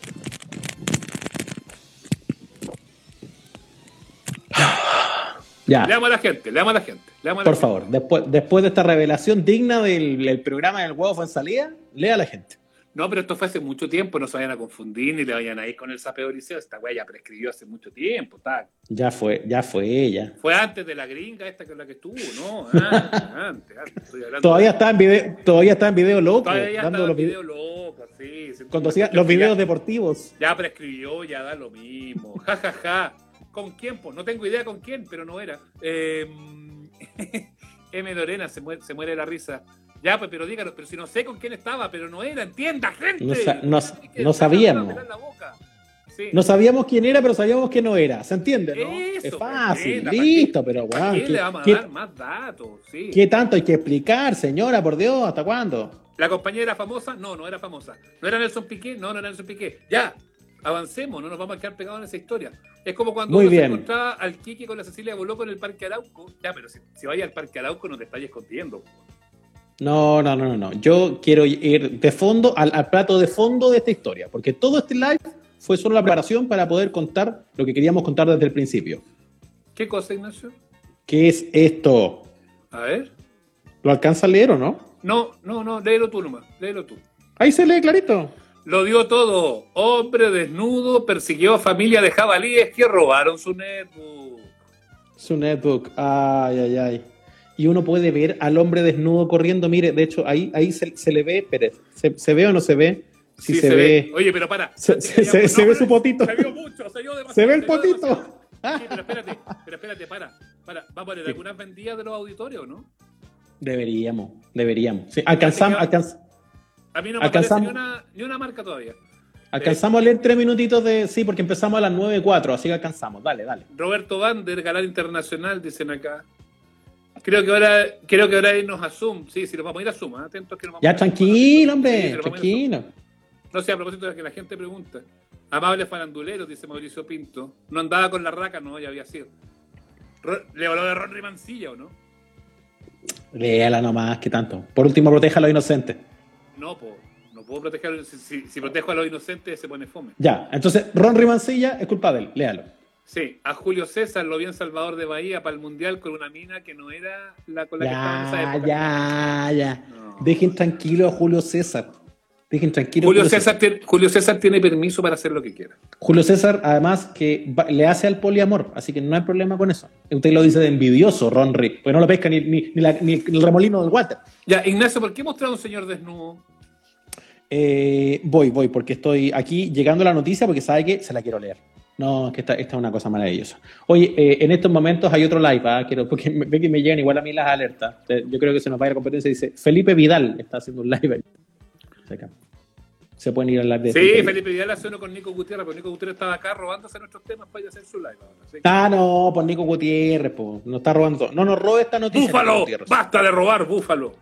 Ya, Leamos a la gente, leamos a la gente. leamos a la por gente. favor, después, después de esta revelación digna del, del programa del huevo fue en salida, lea a la gente. No, pero esto fue hace mucho tiempo, no se vayan a confundir ni le vayan a ir con el sapeo Eliseo. Esta weá ya prescribió hace mucho tiempo, está. Ya fue, ya fue ella. Fue antes de la gringa esta que es la que estuvo, ¿no? Antes, antes, antes. Estoy hablando Todavía está en video, todavía está en video loco, Todavía dando estaba los el videos. video loco, sí. Cuando hacía Ya- los videos deportivos. Ya prescribió, ya da lo mismo. Ja, ja, ja. ¿Con quién? Pues no tengo idea con quién, pero no era. Eh, M. Lorena se muere, se muere de la risa. Ya, pues, pero díganos, pero si no sé con quién estaba, pero no era, entienda, gente. No sa- sabíamos. Sí. No sabíamos quién era, pero sabíamos que no era. ¿Se entiende, no? Eso, es fácil, entienda, ¿para listo, pero ¿Para weón, qué ¿qué, le vamos a dar más datos? Sí. qué tanto hay que explicar, señora? Por Dios, ¿hasta cuándo? ¿La compañera era famosa? No, no era famosa. ¿No era Nelson Piqué? No, no era Nelson Piqué. Ya, avancemos, no nos vamos a quedar pegados en esa historia. Es como cuando Muy uno se encontraba al Kiki con la Cecilia Boloco en el Parque Arauco. Ya, pero si, si vaya al Parque Arauco no te estás escondiendo. No, no, no, no, no. Yo quiero ir de fondo al, al plato de fondo de esta historia, porque todo este live fue solo la preparación para poder contar lo que queríamos contar desde el principio. ¿Qué cosa, Ignacio? ¿Qué es esto? A ver. ¿Lo alcanza a leer o no? No, no, no, léelo tú nomás, léelo tú. Ahí se lee clarito. Lo dio todo. Hombre desnudo persiguió a familia de jabalíes que robaron su netbook. Su netbook. Ay, ay, ay. Y uno puede ver al hombre desnudo corriendo. Mire, de hecho, ahí, ahí se, se le ve, Pérez. ¿Se, se ve o no se ve? Sí, Sí, se, ve. Oye, pero para. Se- ve su potito. Se vio mucho, se vio demasiado. Se ve el potito. Sí, pero espérate, pero espérate, para. para. ¿Va a poner algunas vendidas de los auditorios o no? Deberíamos, deberíamos. Sí, alcanzamos, alcanz- A mí no me Alcanzamos. aparece ni una, ni una marca todavía. alcanzamos a leer tres minutitos de. Sí, porque empezamos a las 9.04, así que alcanzamos. Dale, dale. Roberto Vander, galán internacional, dicen acá. Creo que ahora, creo que ahora irnos a Zoom. Sí, sí, nos vamos a ir a Zoom. ¿eh? Atentos que nos vamos a Ya, a- tranquilo, hombre, tranquilo. No sé, a propósito de que la gente pregunta. Amables faranduleros, dice Mauricio Pinto. No andaba con la raca, no, ya había sido. Le habló de Ron Rimancilla, ¿o no? Léala nomás, que tanto. Por último, proteja a los inocentes. No, po. No puedo proteger. Si, si- si protejo a los inocentes, se pone fome. Ya, entonces, Ron Rimancilla es culpa de él, léalo. Sí, a Julio César lo vi en Salvador de Bahía para el Mundial con una mina que no era la con la que estaba en esa Ya, época. ya, ya. No. Dejen tranquilo a Julio César. Dejen tranquilo Julio César, tiene, Julio César tiene permiso para hacer lo que quiera. Julio César, además, que va- le hace al poliamor, así que no hay problema con eso. Usted lo dice de envidioso, Ron Rick, porque no lo pesca ni, ni, ni la- ni el remolino del water. Ya, Ignacio, ¿por qué mostrar a un señor desnudo? Eh, voy, voy, porque estoy aquí llegando a la noticia porque sabe que se la quiero leer. No, es que esta, esta es una cosa maravillosa. Oye, eh, en estos momentos hay otro live, ¿ah? Quiero, porque me- ve que me llegan igual a mí las alertas. Eh, Yo creo que se nos va a ir a la competencia. Dice, Felipe Vidal está haciendo un live ahí. Se pueden ir al live de Sí, Felipe. Felipe Vidal hace uno con Nico Gutiérrez, pero Nico Gutiérrez estaba acá robándose nuestros temas para ir a hacer su live Ah, no, por Nico Gutiérrez, po. nos está robando. No nos robe esta noticia. ¡Búfalo! ¡Basta de robar, Búfalo!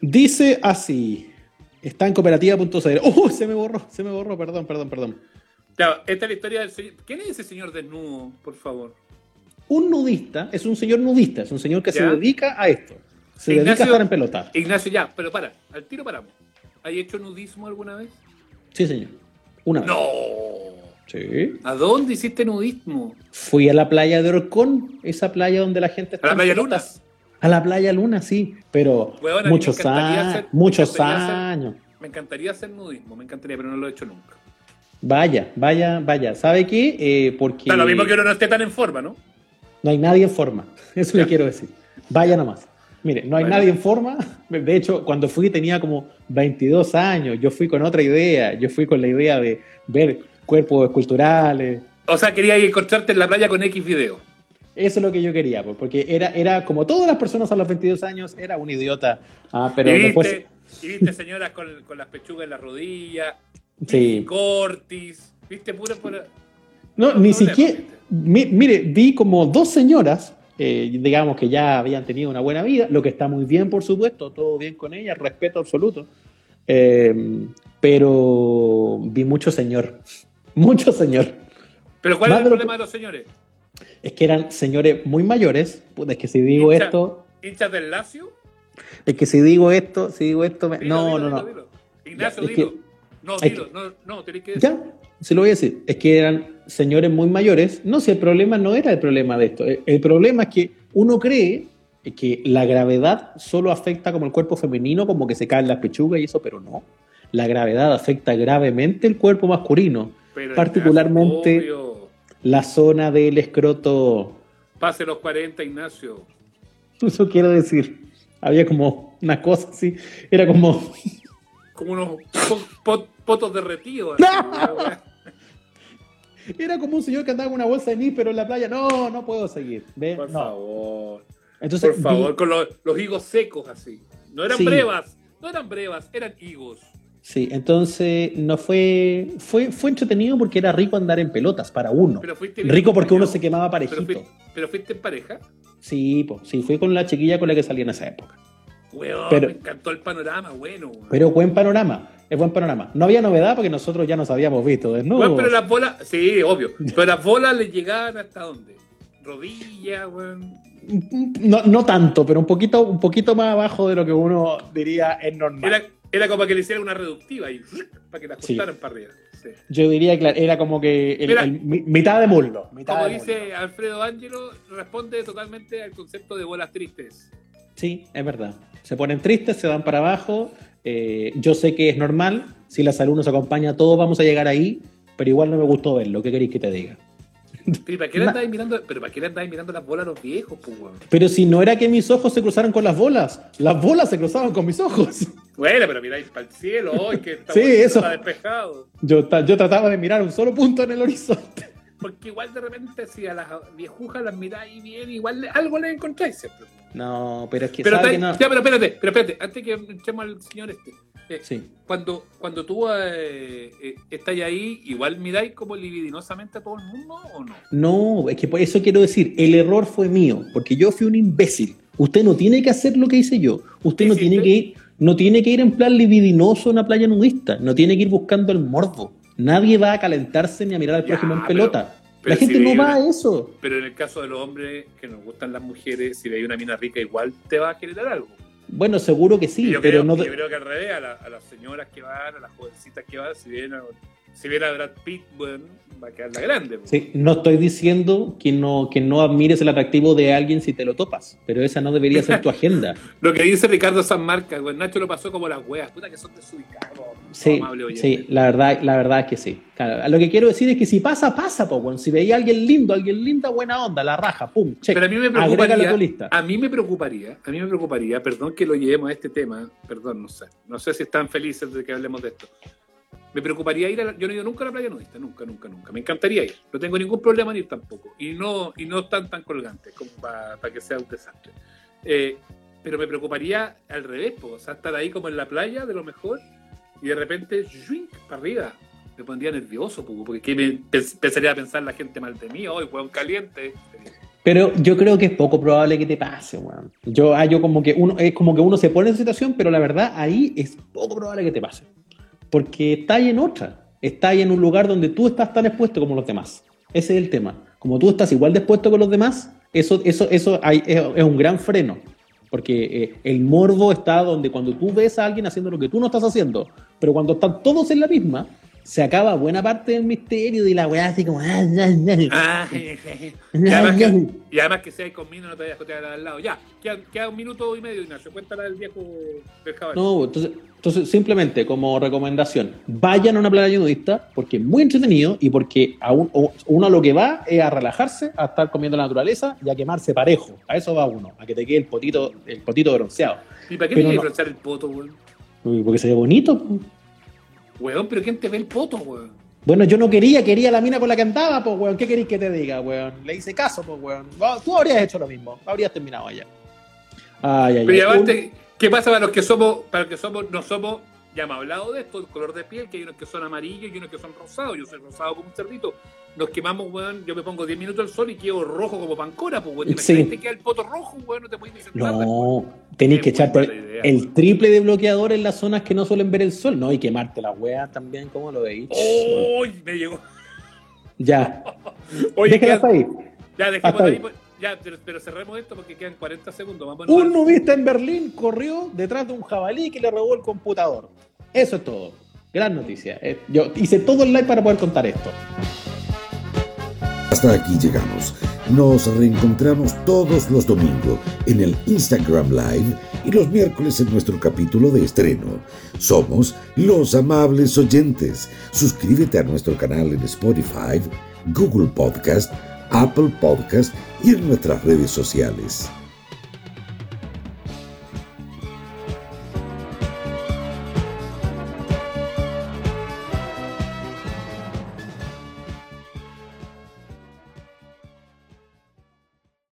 Dice así. Está en cooperativa.cl. ¡Oh! Se me borró, se me borró, perdón, perdón, perdón. Ya, esta es la historia del señor. ¿Quién es ese señor desnudo, por favor? Un nudista es un señor nudista, es un señor que se dedica a esto. Se Ignacio- dedica a estar en pelota. Ignacio, ya, pero para, al tiro paramos. ¿Hay hecho nudismo alguna vez? Sí, señor. Una vez. ¡No! Sí. ¿A dónde hiciste nudismo? Fui a la playa de Orcón, esa playa donde la gente está. ¿A la playa pelotas. A la playa Luna, sí. Pero me muchos años. hacer- muchos años. Me encantaría hacer nudismo, me encantaría, pero no lo he hecho nunca. Vaya, vaya, vaya. ¿Sabe qué? Eh, porque Está lo mismo que uno no esté tan en forma, ¿no? no hay nadie en forma. Eso le quiero decir. Vaya nomás. Mire, no hay Bueno. nadie en forma. De hecho, cuando fui tenía como 22 años. Yo fui con otra idea. Yo fui con la idea de ver cuerpos esculturales. O sea, quería ir a encontrarte en la playa con X video. Eso es lo que yo quería, pues, porque era, era como todas las personas a los 22 años, era un idiota. Ah, pero y, después. viste, y viste señoras con, con las pechugas en la rodilla, Sí. cortis, viste, puro por... No, no ni siquiera. mire, vi como dos señoras, eh, digamos que ya habían tenido una buena vida, lo que está muy bien, por supuesto, todo bien con ellas, respeto absoluto. Eh, pero vi mucho señor, mucho señor. Pero ¿cuál es el problema de los señores? Es que eran señores muy mayores. Puta, es que si digo Hincha- esto, ¿Hinchas del Lacio? es que si digo esto, si digo esto, me- Dilo, no, dilo, no, dilo, no. Ignacio, es dilo. que- no, dilo, que- no, no, tenés que decir. Ya, se lo voy a decir. Es que eran señores muy mayores. No, si el problema no era el problema de esto. El, el problema es que uno cree que la gravedad solo afecta como el cuerpo femenino, como que se caen las pechugas y eso, pero no. La gravedad afecta gravemente el cuerpo masculino, Pero, particularmente- Ignacio, la zona del escroto. Pase los 40, Ignacio. Eso quiero decir. Había como una cosa así. Era como. Como unos po- po- potos derretidos. así. Era como un señor que andaba con una bolsa de níspero en la playa. No, no puedo seguir. ¿Ve? Por No. favor. Entonces, Por favor, vi- con los, los higos secos así. No eran Sí. brevas, no eran brevas, eran higos. Sí, entonces no fue, fue, fue entretenido porque era rico andar en pelotas para uno. Pero fuiste Rico porque uno se quemaba Pero, parejito. pero fuiste en pareja. Sí, pues, sí, fui con la chiquilla con la que salí en esa época. Weón, Pero- me encantó el panorama, bueno. weón. Pero buen panorama, es buen panorama. No había novedad porque nosotros ya nos habíamos visto desnudos. Weón, pero las bolas, sí, obvio. Pero las bolas le llegaban hasta dónde? rodilla, weón. No, no tanto, pero un poquito, un poquito más abajo de lo que uno diría es normal. Era, era como que le hicieran una reductiva y para que la ajustaran para arriba. Sí. Yo diría que era como que el- Mira. el mi- mitad de muslo. Mitad Como de dice muslo. Alfredo Ángelo, responde totalmente al concepto de bolas tristes. Sí, es verdad. Se ponen tristes, se van para abajo. eh, yo sé que es normal. Si la salud nos acompaña, todos vamos a llegar ahí. Pero igual no me gustó verlo. ¿Qué queréis que te diga? Pero ¿para qué le andáis mirando, pero ¿para qué le mirando las bolas a los viejos, pues? Pero si no era que mis ojos se cruzaran con las bolas, las bolas se cruzaban con mis ojos. Bueno, pero miráis para el cielo hoy, que está, Sí, eso. está despejado. Yo, yo trataba de mirar un solo punto en el horizonte. Porque igual de repente, si a las viejujas las miráis bien, igual algo le encontráis siempre. No, pero es que Pero, sabe estáis- que no. ya, pero espérate, pero espérate, antes que echemos al señor este. eh, Sí. cuando, cuando tú eh, eh, estás ahí, igual miráis como libidinosamente a todo el mundo o no? No, es que por eso quiero decir, el error fue mío, porque yo fui un imbécil. Usted no tiene que hacer lo que hice yo. Usted ¿Qué no hiciste? tiene que ir, no tiene que ir en plan libidinoso a una playa nudista. No tiene que ir buscando el morbo. Nadie va a calentarse ni a mirar al prójimo en pelota. pero La gente si no va una- a eso. Pero en el caso de los hombres que nos gustan las mujeres, si veis una mina rica, igual te va a generar algo. Bueno, seguro que sí, yo, pero creo, no. yo creo que al revés, a, la- a las señoras que van, a las jovencitas que van, si viene a, si viene a Brad Pitt, bueno, va a quedar la grande. pues. Sí, no estoy diciendo que no, que no admires el atractivo de alguien si te lo topas, pero esa no debería ser tu agenda. Lo que dice Ricardo San Marca, güey, Nacho lo pasó como las weas, puta que son desubicados. Sí, amable sí, la verdad, la verdad es que sí. Claro, lo que quiero decir es que si pasa, pasa, po, weón. Si veía a alguien lindo, alguien linda, buena onda, la raja, pum, check. Pero a mí me a preocuparía, tu lista. a mí me preocuparía, a mí me preocuparía, perdón que lo llevemos a este tema, perdón, no sé, no sé si están felices de que hablemos de esto. Me preocuparía ir a la, yo no he ido nunca a la playa nudista, nunca, nunca, nunca. Me encantaría ir, no tengo ningún problema en ir tampoco. Y no, y no están tan colgantes como para que sea un desastre. Eh, pero me preocuparía al revés, po, o sea, estar ahí como en la playa de lo mejor y de repente, ¡zwink! para arriba. Me pondría nervioso, po, porque ¿qué me empezaría a pensar la gente mal de mí, hoy, hueón caliente. Pero yo creo que es poco probable que te pase, weón. Yo, ah, yo como que uno, es como que uno se pone en esa situación, pero la verdad ahí es poco probable que te pase. Porque está en otra. Está en un lugar donde tú estás tan expuesto como los demás. Ese es el tema. Como tú estás igual de expuesto con los demás, eso, eso, eso hay- es, es un gran freno. Porque eh, el morbo está donde cuando tú ves a alguien haciendo lo que tú no estás haciendo, pero cuando están todos en la misma, se acaba buena parte del misterio de la weá así como... ah, ah, y, además que, y además que si hay conmigo no te vayas a jotear al lado. Ya, queda, queda un minuto y medio, Ignacio. Cuéntala del viejo del caballo. No, entonces, entonces simplemente como recomendación, vayan a una playa nudista porque es muy entretenido y porque a un- uno a lo que va es a relajarse, a estar comiendo la naturaleza y a quemarse parejo. A eso va uno, a que te quede el potito, el potito bronceado. ¿Y para qué te no. no. el poto, weón? Porque se ve bonito. Weón, pero ¿quién te ve el poto, weón? Bueno, yo no quería, quería la mina con la que andaba, pues, weón. ¿Qué queréis que te diga, weón? Le hice caso, pues, weón. Tú habrías hecho lo mismo, habrías terminado allá. Ay, ay, Pero ay. aparte, ¿qué pasa para los que somos, para los que somos, no somos, ya hemos hablado de esto, el color de piel, que hay unos que son amarillos y unos que son rosados. Yo soy rosado como un cerdito. Nos quemamos, weón. Yo me pongo 10 minutos al sol y quedo rojo como pancora, pues, weón. Sí. Te queda el poto rojo, weón, no te puedes sentar. No, tenéis que echarte idea, el triple de bloqueador en las zonas que no suelen ver el sol, ¿no? Y quemarte la wea también, ¿cómo lo veis? ¡Uy! Me llegó. Ya, Oye, déjala hasta ahí. ya dejemos ahí. ahí. Ya, pero, pero cerremos esto porque quedan 40 segundos. Vamos Un nudista en Berlín corrió detrás de un jabalí que le robó el computador. Eso es todo. Gran noticia. Eh, Yo hice todo el live para poder contar esto. Hasta aquí llegamos. Nos reencontramos todos los domingos en el Instagram Live y los miércoles en nuestro capítulo de estreno. Somos los amables oyentes. Suscríbete a nuestro canal en Spotify, Google Podcast, Apple Podcast y en nuestras redes sociales.